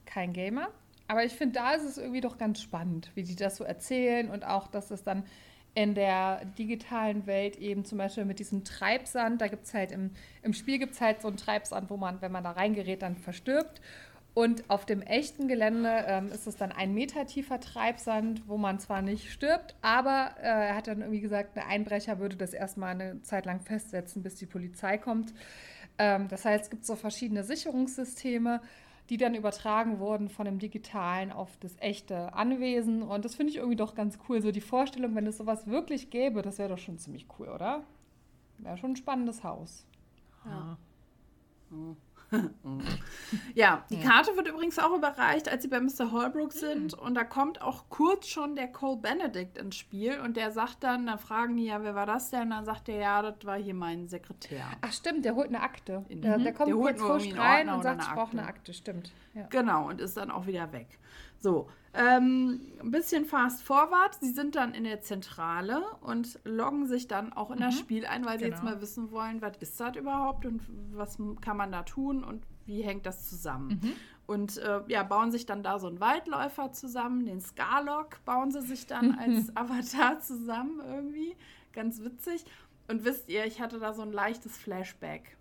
kein Gamer, aber ich finde, da ist es irgendwie doch ganz spannend, wie die das so erzählen und auch, dass es dann in der digitalen Welt eben zum Beispiel mit diesem Treibsand, da gibt es halt im, im Spiel gibt es halt so einen Treibsand, wo man, wenn man da reingerät, dann verstirbt. Und auf dem echten Gelände ähm, ist es dann ein Meter tiefer Treibsand, wo man zwar nicht stirbt, aber äh, er hat dann irgendwie gesagt, ein Einbrecher würde das erstmal eine Zeit lang festsetzen, bis die Polizei kommt. Ähm, das heißt, es gibt so verschiedene Sicherungssysteme, die dann übertragen wurden von dem digitalen auf das echte Anwesen. Und das finde ich irgendwie doch ganz cool. So die Vorstellung, wenn es sowas wirklich gäbe, das wäre doch schon ziemlich cool, oder? Wäre schon ein spannendes Haus.
Ja. ja. ja, die Karte wird übrigens auch überreicht, als sie bei Mr. Holbrook sind. Mhm. Und da kommt auch kurz schon der Cole Benedict ins Spiel. Und der sagt dann, da fragen die ja, wer war das denn? Und dann sagt der, ja, das war hier mein Sekretär.
Ach stimmt, der holt eine Akte. Der, der kommt der kurz frisch rein und sagt, ich brauche eine Akte. Stimmt.
Ja. Genau, und ist dann auch wieder weg. So, ähm, ein bisschen fast forward. Sie sind dann in der Zentrale und loggen sich dann auch in mhm. das Spiel ein, weil genau. sie jetzt genau. mal wissen wollen, was ist das überhaupt und was kann man da tun und wie hängt das zusammen. Mhm. Und äh, ja, bauen sich dann da so einen Waldläufer zusammen, den Scarlock bauen sie sich dann als Avatar zusammen irgendwie. Ganz witzig. Und wisst ihr, ich hatte da so ein leichtes Flashback.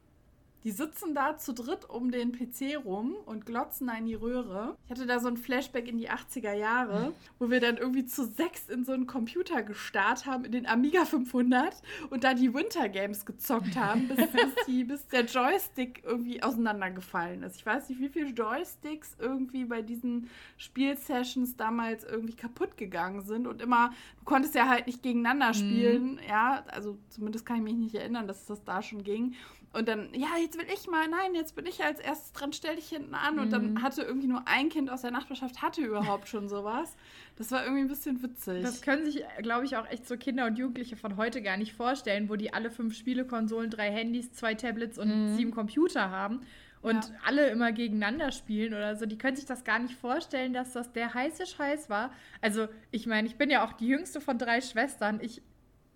Die sitzen da zu dritt um den PC rum und glotzen in die Röhre. Ich hatte da so ein Flashback in die 80er Jahre, wo wir dann irgendwie zu sechs in so einen Computer gestarrt haben, in den Amiga 500 und da die Winter Games gezockt haben, bis, bis, die, bis der Joystick irgendwie auseinandergefallen ist. Ich weiß nicht, wie viele Joysticks irgendwie bei diesen Spielsessions damals irgendwie kaputt gegangen sind und immer, du konntest ja halt nicht gegeneinander mhm. spielen, mhm. ja, also zumindest kann ich mich nicht erinnern, dass das da schon ging. Und dann, ja, jetzt will ich mal, nein, jetzt bin ich als erstes dran, stell dich hinten an. Mhm. Und dann mhm. hatte irgendwie nur ein Kind aus der Nachbarschaft, hatte überhaupt schon sowas. Das war irgendwie ein bisschen witzig.
Das können sich, glaube ich, auch echt so Kinder und Jugendliche von heute gar nicht vorstellen, wo die alle fünf Spielekonsolen, drei Handys, zwei Tablets und mhm. sieben Computer haben und ja. alle immer gegeneinander spielen oder so. Die können sich das gar nicht vorstellen, dass das der heiße Scheiß war. Also, ich meine, ich bin ja auch die jüngste von drei Schwestern. Ich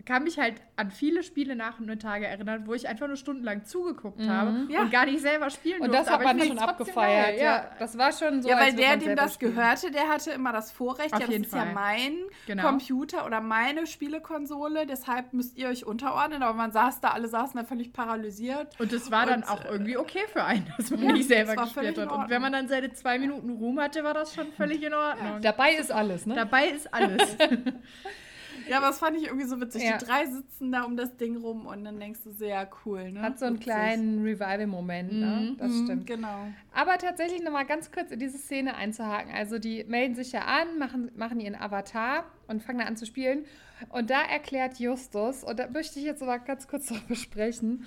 kann mich halt an viele Spiele nach und Tage erinnern, wo ich einfach nur stundenlang zugeguckt mhm. habe ja. und gar nicht selber spielen
und durfte. Und das hat man schon abgefeiert. Ja. ja. das war schon so.
Ja, weil der, dem das spielen. gehörte, der hatte immer das Vorrecht. Auf ja, das jeden ist Fall. ja mein genau. Computer oder meine Spielekonsole. Deshalb müsst ihr euch unterordnen. Aber man saß da, alle saßen da völlig paralysiert.
Und das war und, dann auch irgendwie okay für einen, dass man nicht selber gespielt hat. Und wenn man dann seine zwei Minuten Ruhm hatte, war das schon völlig in Ordnung.
Dabei ist alles, ne?
Dabei ist alles.
Ja, aber das fand ich irgendwie so witzig. Ja. Die drei sitzen da um das Ding rum und dann denkst du, sehr cool. Ne?
Hat so einen witzig. kleinen Revival-Moment, ne? Mhm. Das mhm, stimmt.
Genau.
Aber tatsächlich nochmal ganz kurz in diese Szene einzuhaken. Also die melden sich ja an, machen, machen ihren Avatar und fangen an zu spielen. Und da erklärt Justus, und da möchte ich jetzt aber ganz kurz noch besprechen,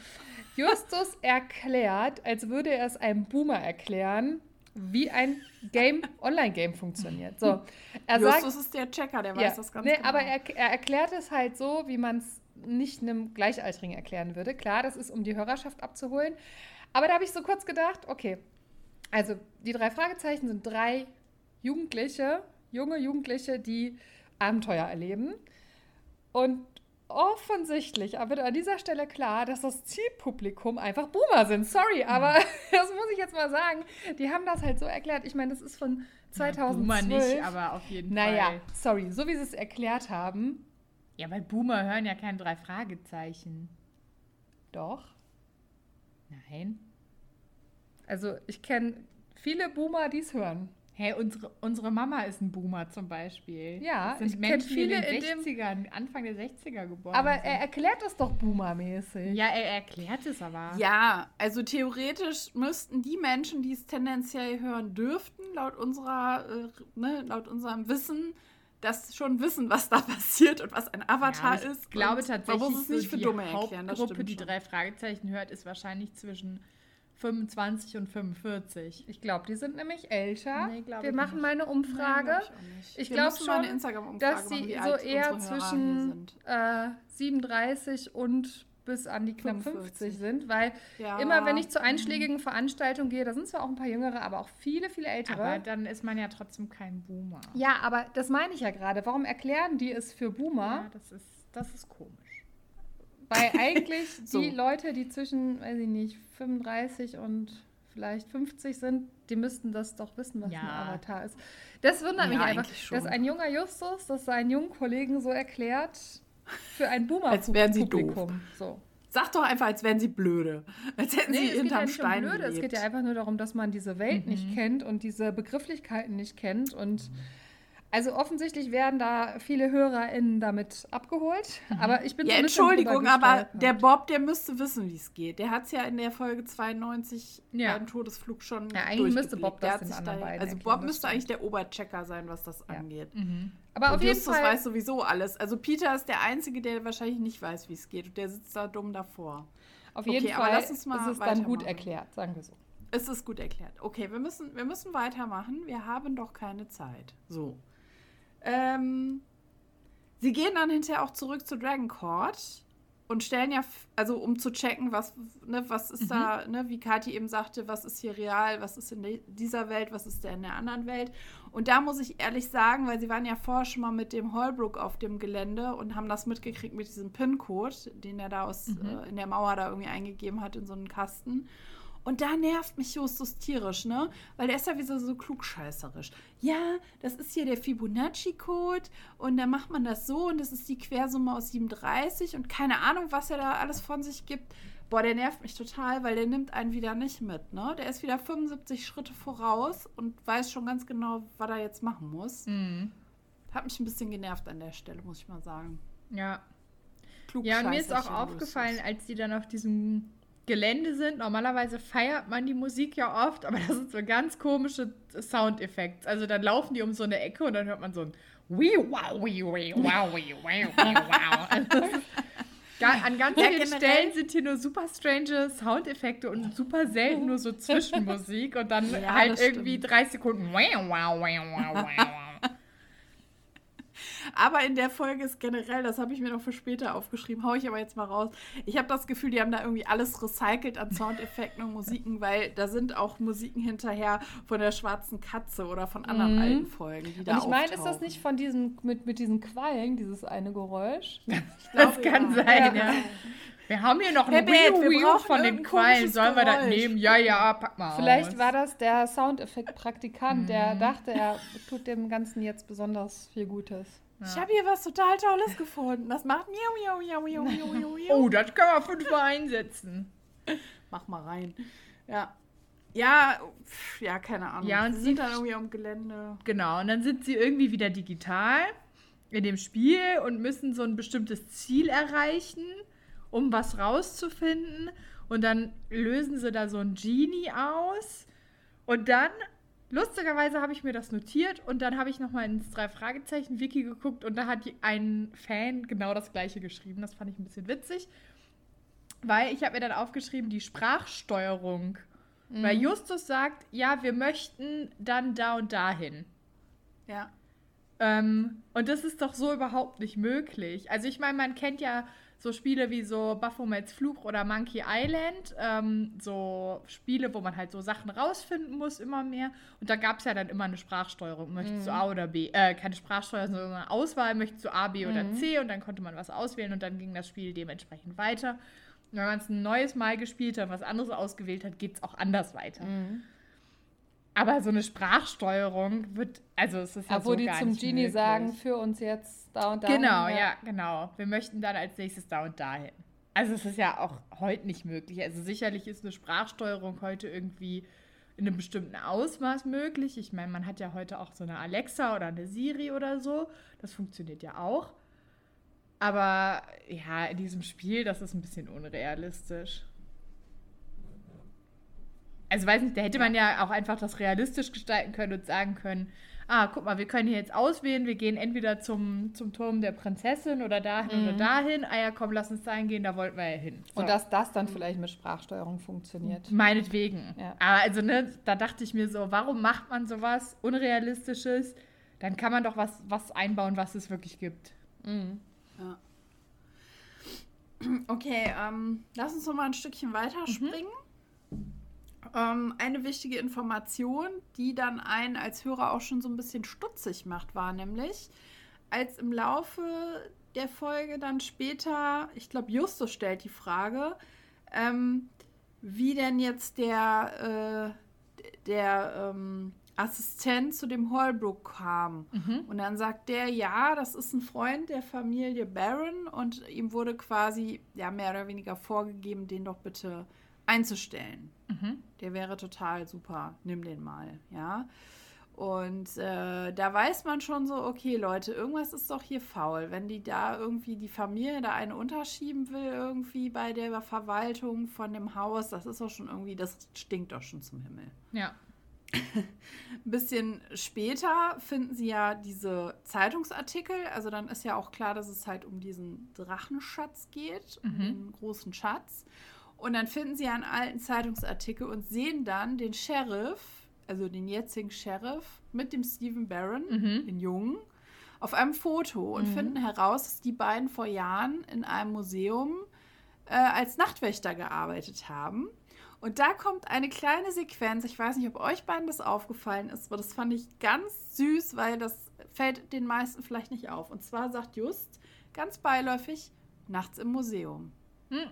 Justus erklärt, als würde er es einem Boomer erklären, wie ein Game, Online-Game funktioniert. So,
er Justus sagt, ist der Checker, der weiß ja, das ganz nee, genau.
Aber er, er erklärt es halt so, wie man es nicht einem Gleichaltrigen erklären würde. Klar, das ist, um die Hörerschaft abzuholen. Aber da habe ich so kurz gedacht, okay, also die drei Fragezeichen sind drei Jugendliche, junge Jugendliche, die Abenteuer erleben. Und offensichtlich wird an dieser Stelle klar, dass das Zielpublikum einfach Boomer sind. Sorry, aber mhm. das muss ich jetzt mal sagen. Die haben das halt so erklärt. Ich meine, das ist von 2012. Boomer nicht,
aber auf jeden
naja, Fall. Naja, sorry, so wie sie es erklärt haben.
Ja, weil Boomer hören ja keine drei Fragezeichen.
Doch.
Nein.
Also ich kenne viele Boomer, die es hören.
Hey, unsere, unsere Mama ist ein Boomer zum Beispiel.
Ja,
das sind Menschen, viele die in den 60ern, Anfang der 60er geboren
Aber
sind.
er erklärt es doch Boomer-mäßig.
Ja, er erklärt es aber.
Ja, also theoretisch müssten die Menschen, die es tendenziell hören dürften, laut unserer, äh, ne, laut unserem Wissen, das schon wissen, was da passiert und was ein Avatar ja, ist.
Ich glaube tatsächlich, man muss es nicht so für Dumme erklären. Die Hauptgruppe, die drei Fragezeichen hört, ist wahrscheinlich zwischen 25 und 45.
Ich glaube, die sind nämlich älter. Nee, Wir machen nicht. mal eine Umfrage. Glaub ich glaube schon, dass sie machen, so eher zwischen äh, 37 und bis an die knapp 50 sind, weil ja. immer wenn ich zu einschlägigen Veranstaltungen gehe, da sind zwar auch ein paar Jüngere, aber auch viele, viele Ältere.
Aber dann ist man ja trotzdem kein Boomer.
Ja, aber das meine ich ja gerade. Warum erklären die es für Boomer?
Ja, das ist, das ist komisch.
Weil eigentlich so. die Leute, die zwischen, weiß ich nicht, 35 und vielleicht 50 sind, die müssten das doch wissen, was ja. ein Avatar ist. Das wundert ja, mich einfach, dass ein junger Justus das seinen jungen Kollegen so erklärt.
Für ein Boomer
Als wären sie doof.
So.
Sag doch einfach, als wären sie blöde. Als hätten nee, sie hinterm
ja
Stein um blöde.
Es geht ja einfach nur darum, dass man diese Welt mhm. nicht kennt und diese Begrifflichkeiten nicht kennt und mhm also offensichtlich werden da viele HörerInnen damit abgeholt. Mhm. Aber ich bin
Ja, Entschuldigung, aber der Bob, der müsste wissen, wie es geht. Der hat es ja in der Folge 92 ja. beim Todesflug schon
Ja, eigentlich müsste Bob das den
anderen da, Also Bob müsste eigentlich der Oberchecker sein, was das ja. angeht. Mhm.
Aber
und
auf jeden Justus Fall
weiß sowieso alles. Also Peter ist der Einzige, der wahrscheinlich nicht weiß, wie es geht. Und der sitzt da dumm davor.
Auf jeden okay, Fall ist es dann gut erklärt, sagen wir so.
Es ist gut erklärt. Okay, wir müssen, wir müssen weitermachen. Wir haben doch keine Zeit. So. Ähm, sie gehen dann hinterher auch zurück zu Dragon Court und stellen ja, also um zu checken, was, ne, was ist mhm. da, ne, wie Kathi eben sagte, was ist hier real, was ist in dieser Welt, was ist in der anderen Welt. Und da muss ich ehrlich sagen, weil sie waren ja vorher schon mal mit dem Holbrook auf dem Gelände und haben das mitgekriegt mit diesem PIN-Code, den er da aus, mhm. äh, in der Mauer da irgendwie eingegeben hat in so einen Kasten. Und da nervt mich Justus tierisch, ne? Weil der ist ja wie so, klugscheißerisch. Ja, das ist hier der Fibonacci-Code und da macht man das so und das ist die Quersumme aus 37 und keine Ahnung, was er da alles von sich gibt. Boah, der nervt mich total, weil der nimmt einen wieder nicht mit, ne? Der ist wieder 75 Schritte voraus und weiß schon ganz genau, was er jetzt machen muss. Mhm. Hat mich ein bisschen genervt an der Stelle, muss ich mal sagen.
Ja. Ja, mir ist auch aufgefallen, als die dann auf diesem Gelände sind. Normalerweise feiert man die Musik ja oft, aber das sind so ganz komische Soundeffekte. Also dann laufen die um so eine Ecke und dann hört man so ein Wii wow Wii Wii wow Wii wow. Also an ganz ja, vielen Stellen sind hier nur super strange Soundeffekte und super selten nur so Zwischenmusik und dann ja, halt irgendwie drei Sekunden wow wow wow wow wow.
Aber in der Folge ist generell, das habe ich mir noch für später aufgeschrieben, haue ich aber jetzt mal raus. Ich habe das Gefühl, die haben da irgendwie alles recycelt an Soundeffekten und Musiken, weil da sind auch Musiken hinterher von der schwarzen Katze oder von anderen mhm. alten Folgen, die da Und ich meine,
ist das nicht von diesen, mit, mit diesen Quallen, dieses eine Geräusch?
das kann ja. sein, ja.
Wir haben hier noch ein Wheel von den Quallen. Sollen wir das nehmen? Ja, ja, pack mal Vielleicht aus. war das der Soundeffekt-Praktikant, der mhm. dachte, er tut dem Ganzen jetzt besonders viel Gutes.
Ja. Ich habe hier was total Tolles gefunden. Das macht miau, miau, miau, miau, miau, miau.
Oh, das können wir fünfmal einsetzen.
Mach mal rein. Ja. Ja, ja, keine Ahnung.
Ja, und sie sind dann irgendwie am Gelände. Genau, und dann sind sie irgendwie wieder digital in dem Spiel und müssen so ein bestimmtes Ziel erreichen, um was rauszufinden. Und dann lösen sie da so ein Genie aus. Und dann Lustigerweise habe ich mir das notiert und dann habe ich nochmal ins drei Fragezeichen Wiki geguckt und da hat ein Fan genau das gleiche geschrieben. Das fand ich ein bisschen witzig, weil ich habe mir dann aufgeschrieben die Sprachsteuerung. Mhm. Weil Justus sagt, ja, wir möchten dann da und dahin.
Ja.
Ähm, und das ist doch so überhaupt nicht möglich. Also ich meine, man kennt ja so Spiele wie so Baphomets Fluch oder Monkey Island, ähm, so Spiele, wo man halt so Sachen rausfinden muss, immer mehr. Und da gab es ja dann immer eine Sprachsteuerung. Möchtest mhm. du A oder B? Äh, keine Sprachsteuerung, sondern eine Auswahl. Möchtest du A, B oder mhm. C? Und dann konnte man was auswählen und dann ging das Spiel dementsprechend weiter. Und wenn man es ein neues Mal gespielt hat, was anderes ausgewählt hat, geht es auch anders weiter. Mhm. Aber so eine Sprachsteuerung wird, also es ist ja, wo so die zum Genie möglich. sagen, für uns jetzt da und da. Genau, ja. ja, genau. Wir möchten dann als nächstes da und dahin. Also es ist ja auch heute nicht möglich. Also sicherlich ist eine Sprachsteuerung heute irgendwie in einem bestimmten Ausmaß möglich. Ich meine, man hat ja heute auch so eine Alexa oder eine Siri oder so. Das funktioniert ja auch. Aber ja, in diesem Spiel, das ist ein bisschen unrealistisch. Also weiß nicht, da hätte man ja auch einfach das realistisch gestalten können und sagen können, ah, guck mal, wir können hier jetzt auswählen, wir gehen entweder zum, zum Turm der Prinzessin oder dahin mhm. oder dahin. Ah ja, komm, lass uns dahin gehen, da wollten wir ja hin.
So. Und dass das dann vielleicht mit Sprachsteuerung funktioniert.
Meinetwegen. Ja. Aber also, ne, da dachte ich mir so, warum macht man sowas Unrealistisches? Dann kann man doch was, was einbauen, was es wirklich gibt. Mhm.
Ja. Okay, ähm, lass uns noch mal ein Stückchen weiterspringen. Mhm. Ähm, eine wichtige Information, die dann einen als Hörer auch schon so ein bisschen stutzig macht, war nämlich, als im Laufe der Folge dann später, ich glaube, Justus stellt die Frage, ähm, wie denn jetzt der, äh, der ähm, Assistent zu dem Holbrook kam. Mhm. Und dann sagt der, ja, das ist ein Freund der Familie Barron und ihm wurde quasi ja mehr oder weniger vorgegeben, den doch bitte einzustellen. Mhm. Der wäre total super, nimm den mal, ja. Und äh, da weiß man schon so, okay, Leute, irgendwas ist doch hier faul. Wenn die da irgendwie die Familie da eine unterschieben will, irgendwie bei der Verwaltung von dem Haus, das ist doch schon irgendwie, das stinkt doch schon zum Himmel.
Ja.
Ein bisschen später finden sie ja diese Zeitungsartikel. Also dann ist ja auch klar, dass es halt um diesen Drachenschatz geht, um mhm. den großen Schatz. Und dann finden sie einen alten Zeitungsartikel und sehen dann den Sheriff, also den jetzigen Sheriff, mit dem Stephen Barron, mhm. den Jungen, auf einem Foto und mhm. finden heraus, dass die beiden vor Jahren in einem Museum äh, als Nachtwächter gearbeitet haben. Und da kommt eine kleine Sequenz. Ich weiß nicht, ob euch beiden das aufgefallen ist, aber das fand ich ganz süß, weil das fällt den meisten vielleicht nicht auf. Und zwar sagt Just ganz beiläufig, nachts im Museum. Hm.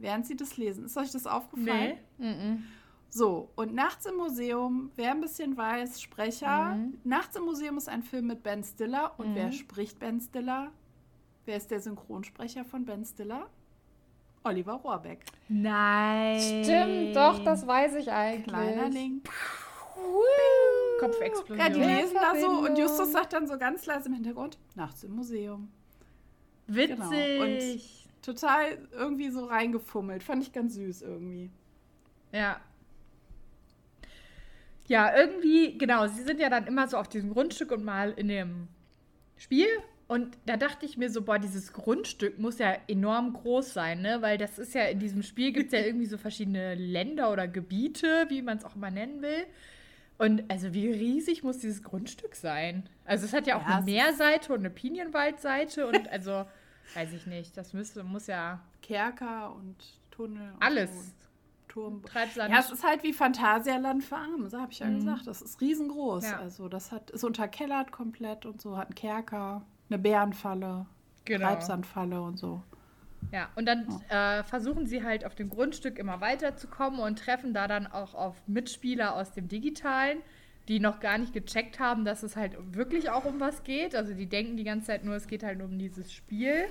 Während sie das lesen. Ist euch das aufgefallen? Nee. Mm So, und Nachts im Museum, wer ein bisschen weiß, Sprecher. Mhm. Nachts im Museum ist ein Film mit Ben Stiller. Und mhm. wer spricht Ben Stiller? Wer ist der Synchronsprecher von Ben Stiller? Oliver Rohrbeck.
Nein.
Stimmt, doch, das weiß ich eigentlich.
Kleiner Link.
Kopfexplosion.
Ja, die lesen da so und Justus sagt dann so ganz leise im Hintergrund, nachts im Museum.
Witzig. Genau. Und
total irgendwie so reingefummelt. Fand ich ganz süß irgendwie.
Ja. Ja, irgendwie, genau, sie sind ja dann immer so auf diesem Grundstück und mal in dem Spiel und da dachte ich mir so, boah, dieses Grundstück muss ja enorm groß sein, ne? Weil das ist ja in diesem Spiel gibt es ja irgendwie so verschiedene Länder oder Gebiete, wie man es auch immer nennen will. Und also wie riesig muss dieses Grundstück sein? Also es hat ja auch ja, eine Meerseite und eine Pinienwaldseite und also weiß ich nicht, das müsste, muss ja.
Kerker und Tunnel. Und
alles.
Und Turm. Treibsand. Ja, es ist halt wie Phantasialand für Arme, so habe ich ja mhm. gesagt. Das ist riesengroß. Ja. Also das hat, ist unterkellert komplett und so, hat einen Kerker eine Bärenfalle, genau. Treibsandfalle und so.
Ja, und dann. Äh, versuchen sie halt auf dem Grundstück immer weiterzukommen und treffen da dann auch auf Mitspieler aus dem Digitalen, die noch gar nicht gecheckt haben, dass es halt wirklich auch um was geht. Also die denken die ganze Zeit nur, es geht halt um dieses Spiel.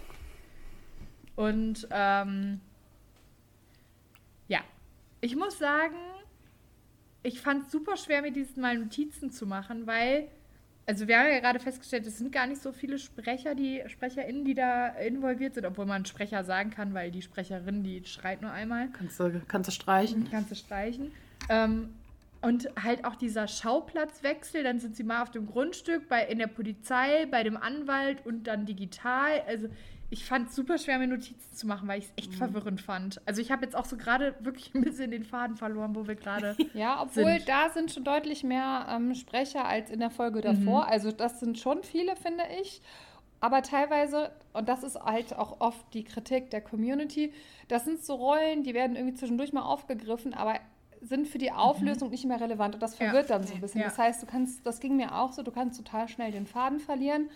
Und ähm, ja, ich muss sagen, ich fand es super schwer, mir dieses Mal Notizen zu machen, weil also wir haben ja gerade festgestellt, es sind gar nicht so viele Sprecher, die SprecherInnen, die da involviert sind, obwohl man Sprecher sagen kann, weil die Sprecherin, die schreit nur einmal.
Kannst du, kannst du streichen.
Kannst du streichen. Ähm, und halt auch dieser Schauplatzwechsel, dann sind sie mal auf dem Grundstück, bei, in der Polizei, bei dem Anwalt und dann digital. Also ich fand es super schwer, mir Notizen zu machen, weil ich es echt mhm. verwirrend fand. Also ich habe jetzt auch so gerade wirklich ein bisschen den Faden verloren, wo wir gerade.
ja, obwohl sind. da sind schon deutlich mehr ähm, Sprecher als in der Folge davor. Mhm. Also das sind schon viele, finde ich. Aber teilweise, und das ist halt auch oft die Kritik der Community, das sind so Rollen, die werden irgendwie zwischendurch mal aufgegriffen, aber sind für die Auflösung mhm. nicht mehr relevant. Und das verwirrt ja. dann so ein bisschen. Ja. Das heißt, du kannst, das ging mir auch so, du kannst total schnell den Faden verlieren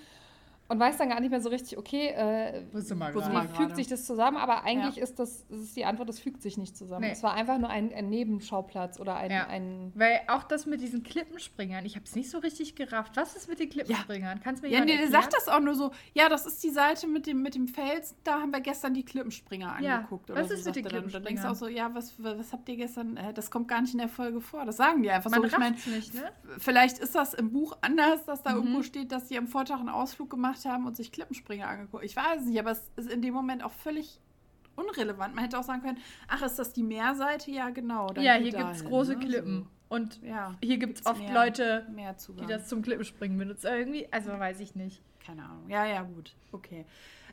und weiß dann gar nicht mehr so richtig, okay, äh, wie fügt sich das zusammen? Aber eigentlich ja. ist das, das ist die Antwort, das fügt sich nicht zusammen. Nee. Es war einfach nur ein, ein Nebenschauplatz oder ein, ja. ein.
Weil auch das mit diesen Klippenspringern, ich habe es nicht so richtig gerafft. Was ist mit den Klippenspringern?
Ja. Kannst du mir Ja, nee, der sagt das auch nur so. Ja, das ist die Seite mit dem, mit dem Fels. Da haben wir gestern die Klippenspringer angeguckt. Ja.
was so, ist mit den Klippenspringern?
Dann denkst du auch so, ja, was, was habt ihr gestern? Äh, das kommt gar nicht in der Folge vor. Das sagen die einfach
Man
so.
Ich meine, ne?
vielleicht ist das im Buch anders, dass da mhm. irgendwo steht, dass sie am Vortag einen Ausflug gemacht haben und sich Klippen Klippenspringer angeguckt. Ich weiß es nicht, aber es ist in dem Moment auch völlig unrelevant. Man hätte auch sagen können, ach, ist das die Meerseite? Ja, genau.
ja, hier gibt es große ne? Klippen. Und ja, hier gibt es oft mehr, Leute, mehr die das zum Klippenspringen benutzen. Irgendwie, also weiß ich nicht.
Keine Ahnung. Ja, ja, gut. Okay.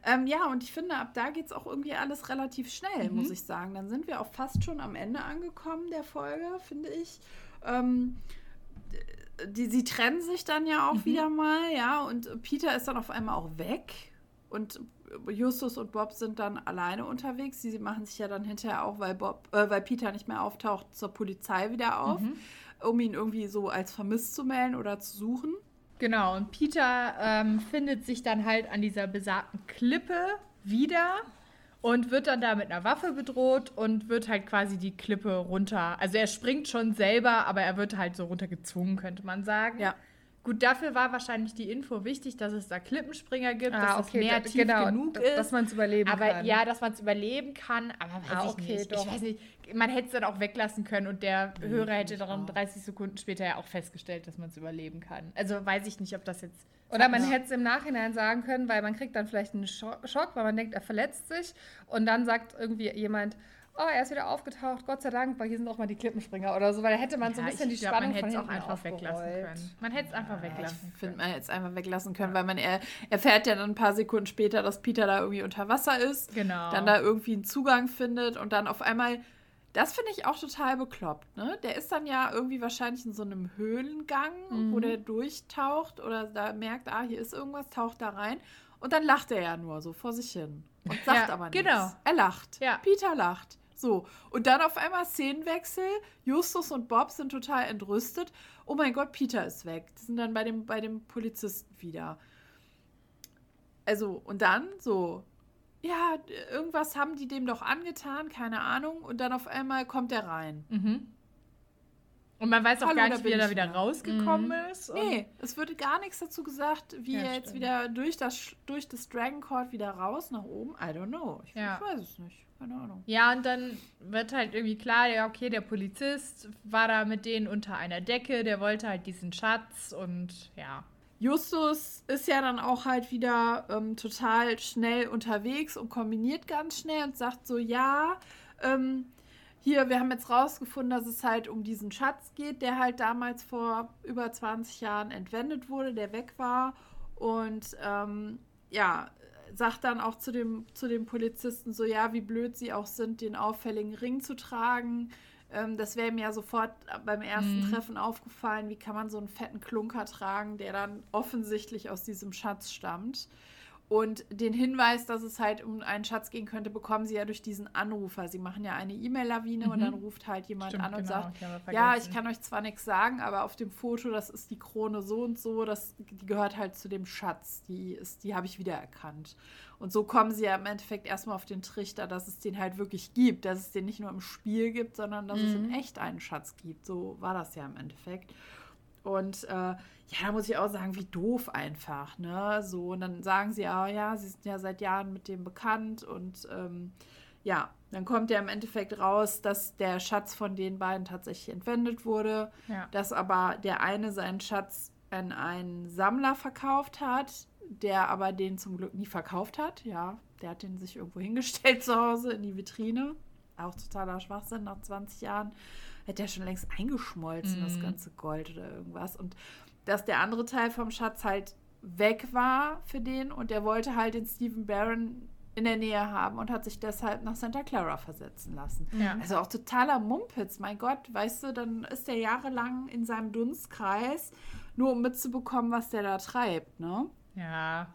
Ähm, ja, und ich finde, ab da geht es auch irgendwie alles relativ schnell, mhm. muss ich sagen. Dann sind wir auch fast schon am Ende angekommen der Folge, finde ich. Ähm, die, sie trennen sich dann ja auch mhm. wieder mal, ja, und Peter ist dann auf einmal auch weg und Justus und Bob sind dann alleine unterwegs. Sie machen sich ja dann hinterher auch, weil Bob, äh, weil Peter nicht mehr auftaucht, zur Polizei wieder auf, mhm. um ihn irgendwie so als vermisst zu melden oder zu suchen.
Genau, und Peter ähm, findet sich dann halt an dieser besagten Klippe wieder und wird dann da mit einer Waffe bedroht und wird halt quasi die Klippe runter. Also er springt schon selber, aber er wird halt so runtergezwungen, könnte man sagen.
Ja.
Gut, dafür war wahrscheinlich die Info wichtig, dass es da Klippenspringer gibt,
Ah,
dass
okay,
es mehr
da-
tief
genau,
genug ist.
dass man's überleben
aber,
kann.
Ja, dass man es überleben kann, aber weiß
Ah,
ich
okay,
nicht.
doch.
Ich weiß nicht, man hätte es dann auch weglassen können und der Hörer hätte dann 30 Sekunden später ja auch festgestellt, dass man es überleben kann. Also weiß ich nicht, ob das jetzt...
Oder man hätte es im Nachhinein sagen können, weil man kriegt dann vielleicht einen Scho- Schock, weil man denkt, er verletzt sich. Und dann sagt irgendwie jemand, oh, er ist wieder aufgetaucht, Gott sei Dank, weil hier sind auch mal die Klippenspringer oder so. Weil da hätte man so ein
Ja,
bisschen die
glaub,
Spannung
man hätte
von
es auch
hinten
einfach weglassen
aufgerollt.
können. Man hätte es einfach weglassen
Ich
können.
finde, man hätte es einfach weglassen können, weil man er erfährt ja dann ein paar Sekunden später, dass Peter da irgendwie unter Wasser ist.
Genau.
Dann da irgendwie einen Zugang findet und dann auf einmal. Das finde ich auch total bekloppt, ne? Der ist dann ja irgendwie wahrscheinlich in so einem Höhlengang,
Mhm.
wo der durchtaucht oder da merkt, ah, hier ist irgendwas, taucht da rein. Und dann lacht er ja nur so vor sich hin und sagt
Ja,
aber nichts.
genau.
Er lacht.
Ja.
Peter lacht. So. Und dann auf einmal Szenenwechsel. Justus und Bob sind total entrüstet. Oh mein Gott, Peter ist weg. Die sind dann bei dem, bei dem Polizisten wieder. Also, und dann so, ja, irgendwas haben die dem doch angetan, keine Ahnung. Und dann auf einmal kommt er rein.
Mhm. Und man weiß auch
Hallo,
gar nicht, wie er da wieder
wieder.
rausgekommen ist. und-
Nee, es wird gar nichts dazu gesagt, wie
Ja,
er jetzt
stimmt.
wieder durch das, durch das Dragon Court wieder raus nach oben. I don't know. Ich,
Ja.
ich weiß es nicht. Keine Ahnung.
Ja, und dann wird halt irgendwie klar, ja, okay, der Polizist war da mit denen unter einer Decke, der wollte halt diesen Schatz und ja.
Justus ist ja dann auch halt wieder ähm, total schnell unterwegs und kombiniert ganz schnell und sagt so, ja, ähm, hier, wir haben jetzt rausgefunden, dass es halt um diesen Schatz geht, der halt damals vor über 20 Jahren entwendet wurde, der weg war. Und ähm, ja, sagt dann auch zu dem, zu dem Polizisten so, ja, wie blöd sie auch sind, den auffälligen Ring zu tragen. Ähm, das wäre mir ja sofort beim ersten Treffen aufgefallen, wie kann man so einen fetten Klunker tragen, der dann offensichtlich aus diesem Schatz stammt. Und den Hinweis, dass es halt um einen Schatz gehen könnte, bekommen sie ja durch diesen Anrufer. Sie machen ja eine E-Mail-Lawine und dann ruft halt jemand
Stimmt,
an und
genau,
sagt,
ich
ja, ich kann euch zwar nichts sagen, aber auf dem Foto, das ist die Krone so und so, das, die gehört halt zu dem Schatz. Die, ist- die habe ich wiedererkannt. Und so kommen sie ja im Endeffekt erstmal auf den Trichter, dass es den halt wirklich gibt, dass es den nicht nur im Spiel gibt, sondern dass es in echt einen Schatz gibt. So war das ja im Endeffekt. Und äh, ja, da muss ich auch sagen, wie doof einfach, ne? So, und dann sagen sie, ah ja, sie sind ja seit Jahren mit dem bekannt und ähm, ja, dann kommt ja im Endeffekt raus, dass der Schatz von den beiden tatsächlich entwendet wurde,
Ja.
dass aber der eine seinen Schatz an einen Sammler verkauft hat, der aber den zum Glück nie verkauft hat. Ja, der hat den sich irgendwo hingestellt zu Hause in die Vitrine. Auch totaler Schwachsinn nach 20 Jahren. Hätte ja schon längst eingeschmolzen, das ganze Gold oder irgendwas. Und dass der andere Teil vom Schatz halt weg war für den und der wollte halt den Stephen Barron in der Nähe haben und hat sich deshalb nach Santa Clara versetzen lassen.
Ja.
Also auch totaler Mumpitz, mein Gott, weißt du, dann ist der jahrelang in seinem Dunstkreis, nur um mitzubekommen, was der da treibt, ne?
Ja.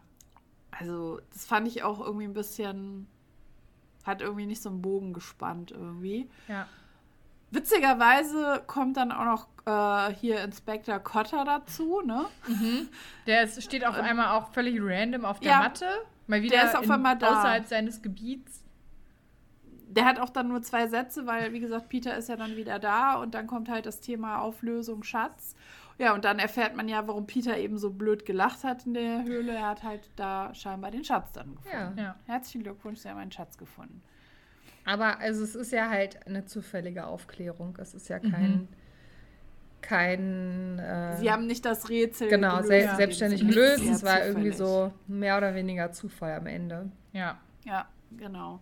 Also, das fand ich auch irgendwie ein bisschen, hat irgendwie nicht so einen Bogen gespannt irgendwie.
Ja.
Witzigerweise kommt dann auch noch äh, hier Inspector Cotter dazu, ne?
Der ist, steht auf einmal auch völlig random auf der
Ja.
Matte. Mal wieder
Der ist auf
in,
einmal da.
außerhalb seines Gebiets.
Der hat auch dann nur zwei Sätze, weil, wie gesagt, Peter ist ja dann wieder da und dann kommt halt das Thema Auflösung Schatz. Ja, und dann erfährt man ja, warum Peter eben so blöd gelacht hat in der Höhle. Er hat halt da scheinbar den Schatz dann gefunden.
Ja.
Ja.
Herzlichen Glückwunsch, Sie haben einen Schatz gefunden.
Aber also es ist ja halt eine zufällige Aufklärung. Es ist ja kein, kein äh,
Sie haben nicht das Rätsel
genau
gelöst,
sel selbstständig
Sinne.
gelöst.
Sehr
Es war irgendwie
zufällig.
so mehr oder weniger Zufall am Ende.
Ja.
Ja, genau.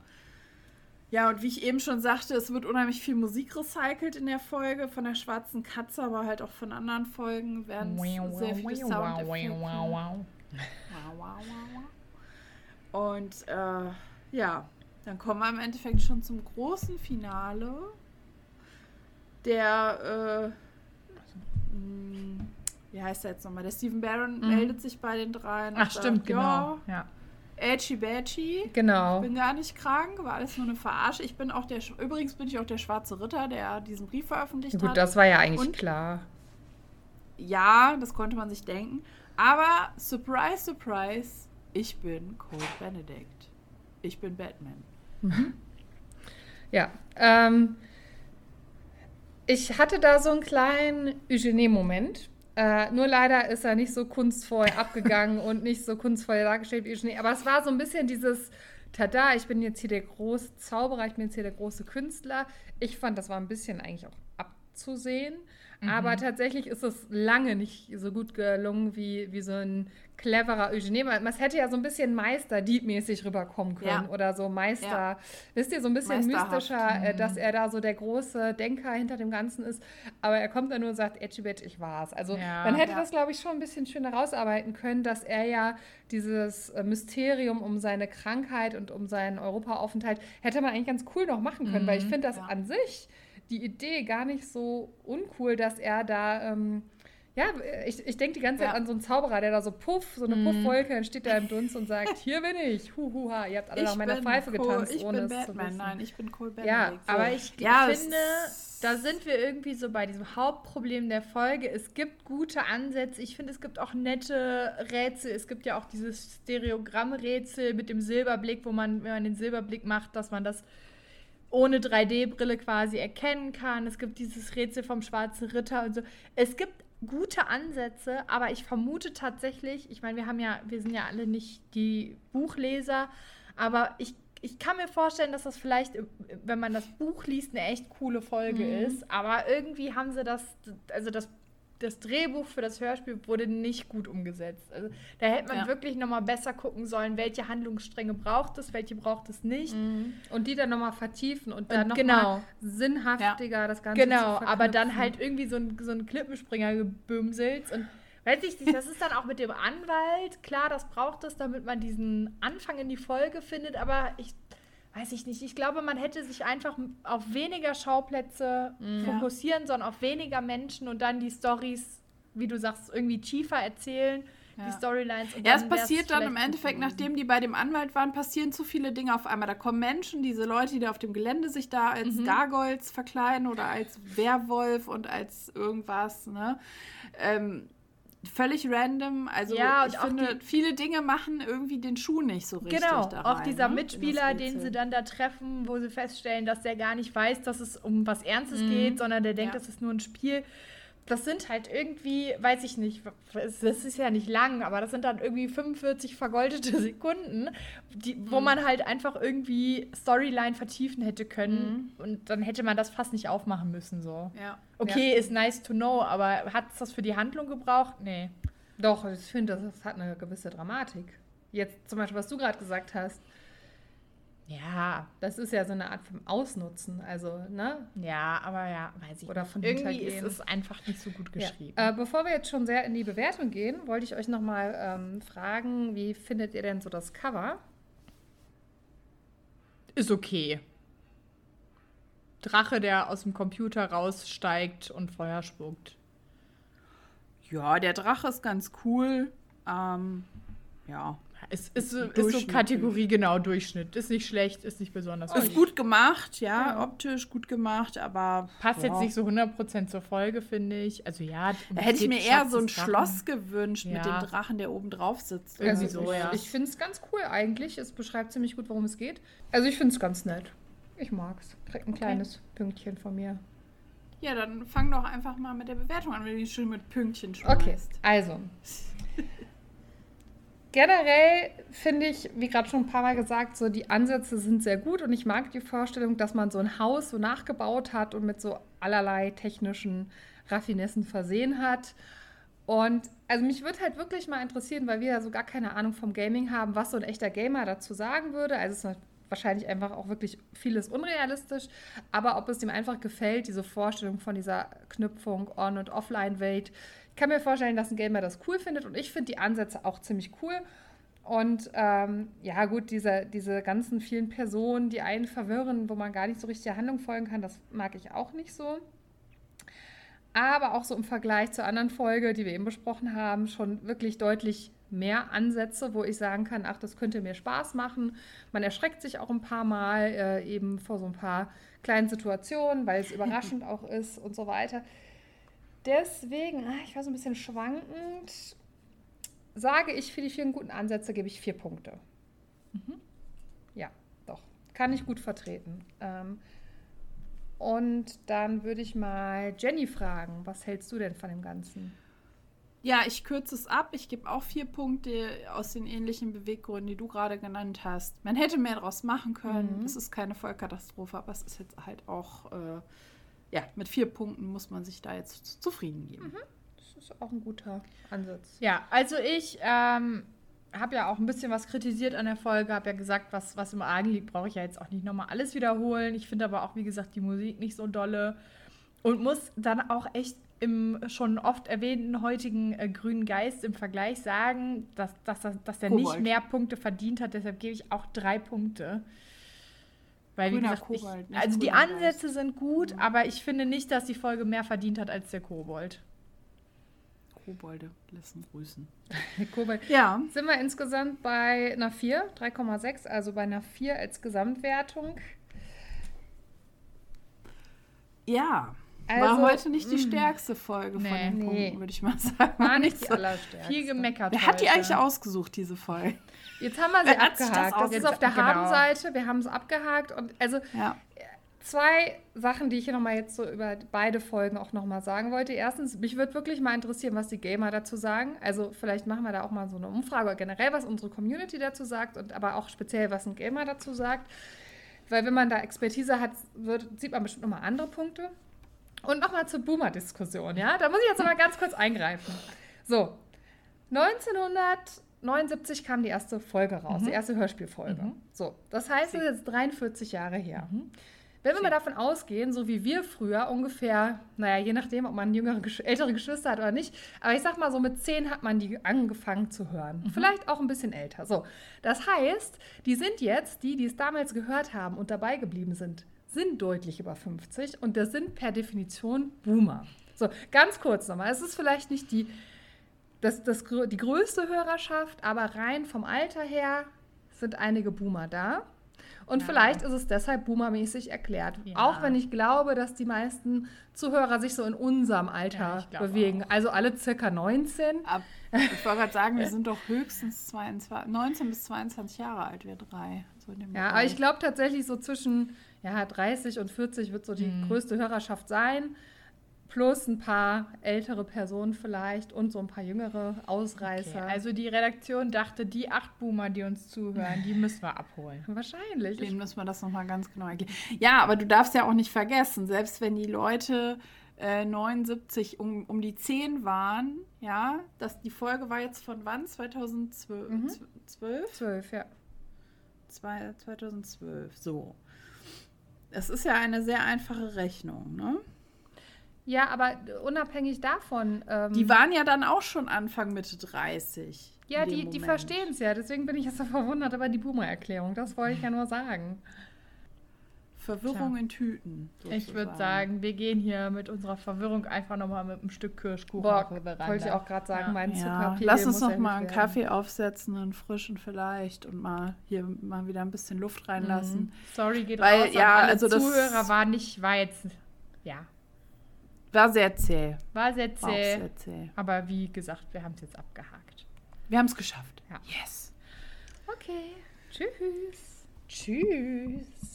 Ja, und wie ich eben schon sagte, es wird unheimlich viel Musik recycelt in der Folge, von der Schwarzen Katze, aber halt auch von anderen Folgen werden sehr viele Soundeffekte. Wow, wow, wow, wow. Und äh, ja, dann kommen wir im Endeffekt schon zum großen Finale. Der, äh, mh, wie heißt der jetzt nochmal? Der Stephen Barron meldet sich bei den dreien.
Ach, stimmt,
sagt,
genau.
Ja. Edgy Badgy.
Genau.
Ich bin gar nicht krank, war alles nur eine Verarsche. Ich bin auch der, übrigens bin ich auch der schwarze Ritter, der diesen Brief veröffentlicht
Ja, gut,
hat.
das war ja eigentlich
Und?
klar.
ja, das konnte man sich denken. Aber surprise, surprise, ich bin Cold Benedict. Ich bin Batman.
Mhm. Ja, ähm, ich hatte da so einen kleinen Eugenie-Moment. Äh, nur leider ist er nicht so kunstvoll abgegangen und nicht so kunstvoll dargestellt wie Eugenie. Aber es war so ein bisschen dieses, tada, ich bin jetzt hier der große Zauberer, ich bin jetzt hier der große Künstler. Ich fand, das war ein bisschen eigentlich auch abzusehen. Mhm. Aber tatsächlich ist es lange nicht so gut gelungen wie, wie so ein cleverer Eugenie. Man hätte ja so ein bisschen Meister-Dieb-mäßig rüberkommen können ja. oder so Meister, ja. wisst ihr, so ein bisschen mystischer, äh, mhm. dass er da so der große Denker hinter dem Ganzen ist. Aber er kommt dann nur und sagt, Etchibet, ich war's. Also ja, man hätte das, glaube ich, schon ein bisschen schöner rausarbeiten können, dass er ja dieses äh, Mysterium um seine Krankheit und um seinen Europaaufenthalt hätte man eigentlich ganz cool noch machen können, mhm. weil ich finde das an sich die Idee gar nicht so uncool, dass er da ähm, ja, ich, ich denke die ganze Zeit ja. an so einen Zauberer, der da so puff, so eine mm. Puffwolke, dann steht da im Dunst und sagt, hier bin ich, huhuha, ihr habt alle ich nach meiner Pfeife cool, getanzt,
ich
ohne
bin es Batman. Nein, ich bin Cool
Benedict. Ja, so. aber ich ja, finde, da sind wir irgendwie so bei diesem Hauptproblem der Folge. Es gibt gute Ansätze, ich finde, es gibt auch nette Rätsel. Es gibt ja auch dieses Stereogrammrätsel mit dem Silberblick, wo man, wenn man den Silberblick macht, dass man das ohne 3D-Brille quasi erkennen kann. Es gibt dieses Rätsel vom schwarzen Ritter und so. Es gibt gute Ansätze, aber ich vermute tatsächlich, ich meine, wir haben ja, wir sind ja alle nicht die Buchleser, aber ich, ich kann mir vorstellen, dass das vielleicht, wenn man das Buch liest, eine echt coole Folge mhm. ist. Aber irgendwie haben sie das, also das das Drehbuch für das Hörspiel wurde nicht gut umgesetzt. Also, da hätte man ja. wirklich noch mal besser gucken sollen, welche Handlungsstränge braucht es, welche braucht es nicht. Mhm.
Und die dann noch mal vertiefen und dann noch genau. sinnhaftiger ja. das Ganze
Genau, aber dann halt irgendwie so ein, so ein Klippenspringer gebümselt und Weiß ich nicht, das ist dann auch mit dem Anwalt. Klar, das braucht es, damit man diesen Anfang in die Folge findet, aber ich weiß ich nicht, ich glaube, man hätte sich einfach auf weniger Schauplätze mhm. fokussieren, sondern auf weniger Menschen und dann die Stories, wie du sagst, irgendwie tiefer erzählen. Ja. Die Storylines.
ja, es passiert dann im Endeffekt, nachdem die bei dem Anwalt waren, passieren zu viele Dinge auf einmal. Da kommen Menschen, diese Leute, die da auf dem Gelände sich da als mhm. Gargoyles verkleiden oder als Werwolf und als irgendwas. Ne? Ähm, völlig random. Also ja, ich finde, viele Dinge machen irgendwie den Schuh nicht so richtig. Genau,
rein, auch dieser ne? Mitspieler, den sie dann da treffen, wo sie feststellen, dass der gar nicht weiß, dass es um was Ernstes mhm. geht, sondern der denkt, ja. das ist nur ein Spiel das sind halt irgendwie, weiß ich nicht, das ist ja nicht lang, aber das sind dann irgendwie 45 vergoldete Sekunden, die, wo mhm. man halt einfach irgendwie Storyline vertiefen hätte können mhm. und dann hätte man das fast nicht aufmachen müssen so. Ja. Okay, ja. ist nice to know, aber hat es das für die Handlung gebraucht? Nee.
Doch, ich finde, das hat eine gewisse Dramatik. Jetzt zum Beispiel, was du gerade gesagt hast, ja, das ist ja so eine Art von Ausnutzen, also, ne?
Ja, aber ja, weiß ich
Oder von
Irgendwie ist es einfach nicht so gut geschrieben.
Ja. Äh, bevor wir jetzt schon sehr in die Bewertung gehen, wollte ich euch nochmal ähm, fragen, wie findet ihr denn so das Cover?
Ist okay. Drache, der aus dem Computer raussteigt und Feuer spuckt.
Ja, der Drache ist ganz cool. Ähm, ja,
es ist, ist so Kategorie, genau, Durchschnitt. Ist nicht schlecht, ist nicht besonders
Ist gut, gemacht, ja, ja, optisch gut gemacht, aber.
Passt boah. jetzt nicht so 100% zur Folge, finde ich. Also ja.
Da hätte ich mir eher so ein Schloss gewünscht ja. mit dem Drachen, der oben drauf sitzt.
Irgendwie also so, ja. Ich finde es ganz cool eigentlich. Es beschreibt ziemlich gut, worum es geht. Also ich finde es ganz nett. Ich mag es. Kriegt ein okay. kleines Pünktchen von mir.
Ja, dann fang doch einfach mal mit der Bewertung an, wenn du schön mit Pünktchen schmeißt.
Okay, also. Generell finde ich, wie gerade schon ein paar Mal gesagt, so die Ansätze sind sehr gut und ich mag die Vorstellung, dass man so ein Haus so nachgebaut hat und mit so allerlei technischen Raffinessen versehen hat. Und also mich würde halt wirklich mal interessieren, weil wir ja so gar keine Ahnung vom Gaming haben, was so ein echter Gamer dazu sagen würde. Also es ist wahrscheinlich einfach auch wirklich vieles unrealistisch, aber ob es ihm einfach gefällt, diese Vorstellung von dieser Knüpfung On- und Offline-Welt, ich kann mir vorstellen, dass ein Gamer das cool findet und ich finde die Ansätze auch ziemlich cool. Und ähm, ja, gut, diese, diese ganzen vielen Personen, die einen verwirren, wo man gar nicht so richtig der Handlung folgen kann, das mag ich auch nicht so. Aber auch so im Vergleich zur anderen Folge, die wir eben besprochen haben, schon wirklich deutlich mehr Ansätze, wo ich sagen kann, ach, das könnte mir Spaß machen. Man erschreckt sich auch ein paar Mal äh, eben vor so ein paar kleinen Situationen, weil es überraschend auch ist und so weiter. Deswegen, ah, ich war so ein bisschen schwankend, sage ich für die vielen guten Ansätze gebe ich vier Punkte. Mhm. Ja, doch. kann ich gut vertreten. Ähm, und dann würde ich mal Jenny fragen, was hältst du denn von dem Ganzen?
Ja, ich kürze es ab. Ich gebe auch vier Punkte aus den ähnlichen Beweggründen, die du gerade genannt hast. Man hätte mehr daraus machen können. Es mhm. ist keine Vollkatastrophe, aber es ist jetzt halt auch, äh, ja, mit vier Punkten muss man sich da jetzt zufrieden geben. Mhm.
Das ist auch ein guter Ansatz.
Ja, also ich ähm, habe ja auch ein bisschen was kritisiert an der Folge, habe ja gesagt, was, was im Argen liegt, brauche ich ja jetzt auch nicht nochmal alles wiederholen. Ich finde aber auch, wie gesagt, die Musik nicht so dolle und muss dann auch echt im schon oft erwähnten heutigen äh, grünen Geist im Vergleich sagen, dass, dass, dass, dass der Kobold. nicht mehr Punkte verdient hat. Deshalb gebe ich auch drei Punkte. Weil, Grüner wie gesagt, Kobold, ich, also die Ansätze Geist. sind gut, mhm. aber ich finde nicht, dass die Folge mehr verdient hat als der Kobold.
Kobolde lassen grüßen.
Kobold. Ja. Sind wir insgesamt bei einer 4, 3,6, also bei einer 4 als Gesamtwertung.
Ja. Also, war heute nicht die mm. stärkste Folge nee, von den nee. Punkten, würde ich mal sagen.
War nicht die allerstärkste.
Viel gemeckert.
Wer hat die eigentlich ausgesucht, diese Folge?
Jetzt haben wir sie abgehakt. Das, das ist auf der genau. Habenseite. Wir haben es abgehakt. Und also ja. zwei Sachen, die ich hier nochmal jetzt so über beide Folgen auch nochmal sagen wollte. Erstens, mich würde wirklich mal interessieren, was die Gamer dazu sagen. Also vielleicht machen wir da auch mal so eine Umfrage generell, was unsere Community dazu sagt und aber auch speziell, was ein Gamer dazu sagt. Weil wenn man da Expertise hat, wird, sieht man bestimmt nochmal andere Punkte. Und nochmal zur Boomer-Diskussion, ja? Da muss ich jetzt mal ganz kurz eingreifen. So, 1979 kam die erste Folge raus, mhm. die erste Hörspielfolge. Mhm. So, das heißt, es ist jetzt 43 Jahre her. Mhm. Wenn wir mal davon ausgehen, so wie wir früher ungefähr, naja, je nachdem, ob man jüngere, ältere Geschwister hat oder nicht, aber ich sag mal so mit zehn hat man die angefangen zu hören. Mhm. Vielleicht auch ein bisschen älter. So, das heißt, die sind jetzt, die, die es damals gehört haben und dabei geblieben sind, sind deutlich über 50 und das sind per Definition Boomer. So, ganz kurz nochmal. Es ist vielleicht nicht die, das, das, die größte Hörerschaft, aber rein vom Alter her sind einige Boomer da. Und ja. vielleicht ist es deshalb boomermäßig erklärt. Ja. Auch wenn ich glaube, dass die meisten Zuhörer sich so in unserem Alter ja, bewegen. Auch. Also alle circa 19.
Ab, ich wollte gerade sagen, wir sind doch höchstens 22, 19 bis 22 Jahre alt, wir drei.
So ja, aber ich glaube tatsächlich so zwischen ja, 30 und 40 wird so die mhm. größte Hörerschaft sein. Plus ein paar ältere Personen vielleicht und so ein paar jüngere Ausreißer. Okay.
Also die Redaktion dachte, die acht Boomer, die uns zuhören, die müssen wir abholen.
Wahrscheinlich.
Den müssen wir das nochmal ganz genau erklären. Ja, aber du darfst ja auch nicht vergessen, selbst wenn die Leute äh, 79 um, um die 10 waren, ja, das, die Folge war jetzt von wann? 2012? Mhm. 12?
12, ja.
2012, so. Es ist ja eine sehr einfache Rechnung, ne?
Ja, aber unabhängig davon.
Ähm, die waren ja dann auch schon Anfang Mitte 30.
Ja, die, die verstehen es ja. Deswegen bin ich jetzt so verwundert über die Boomer-Erklärung. Das wollte ich ja nur sagen.
Verwirrung Tja. in Tüten.
Sozusagen. Ich würde sagen, wir gehen hier mit unserer Verwirrung einfach nochmal mit einem Stück Kirschkuchen Boah,
wollte ich auch gerade sagen, ja. mein
ja. Lass uns noch mal einen Kaffee aufsetzen, einen frischen vielleicht und mal hier mal wieder ein bisschen Luft reinlassen. Mhm.
Sorry, geht Weil, raus
ja, also das
Zuhörer war nicht, war jetzt, ja.
War sehr zäh.
War sehr zäh. War sehr zäh. Aber wie gesagt, wir haben es jetzt abgehakt.
Wir haben es geschafft.
Ja. Yes. Okay. Tschüss. Tschüss.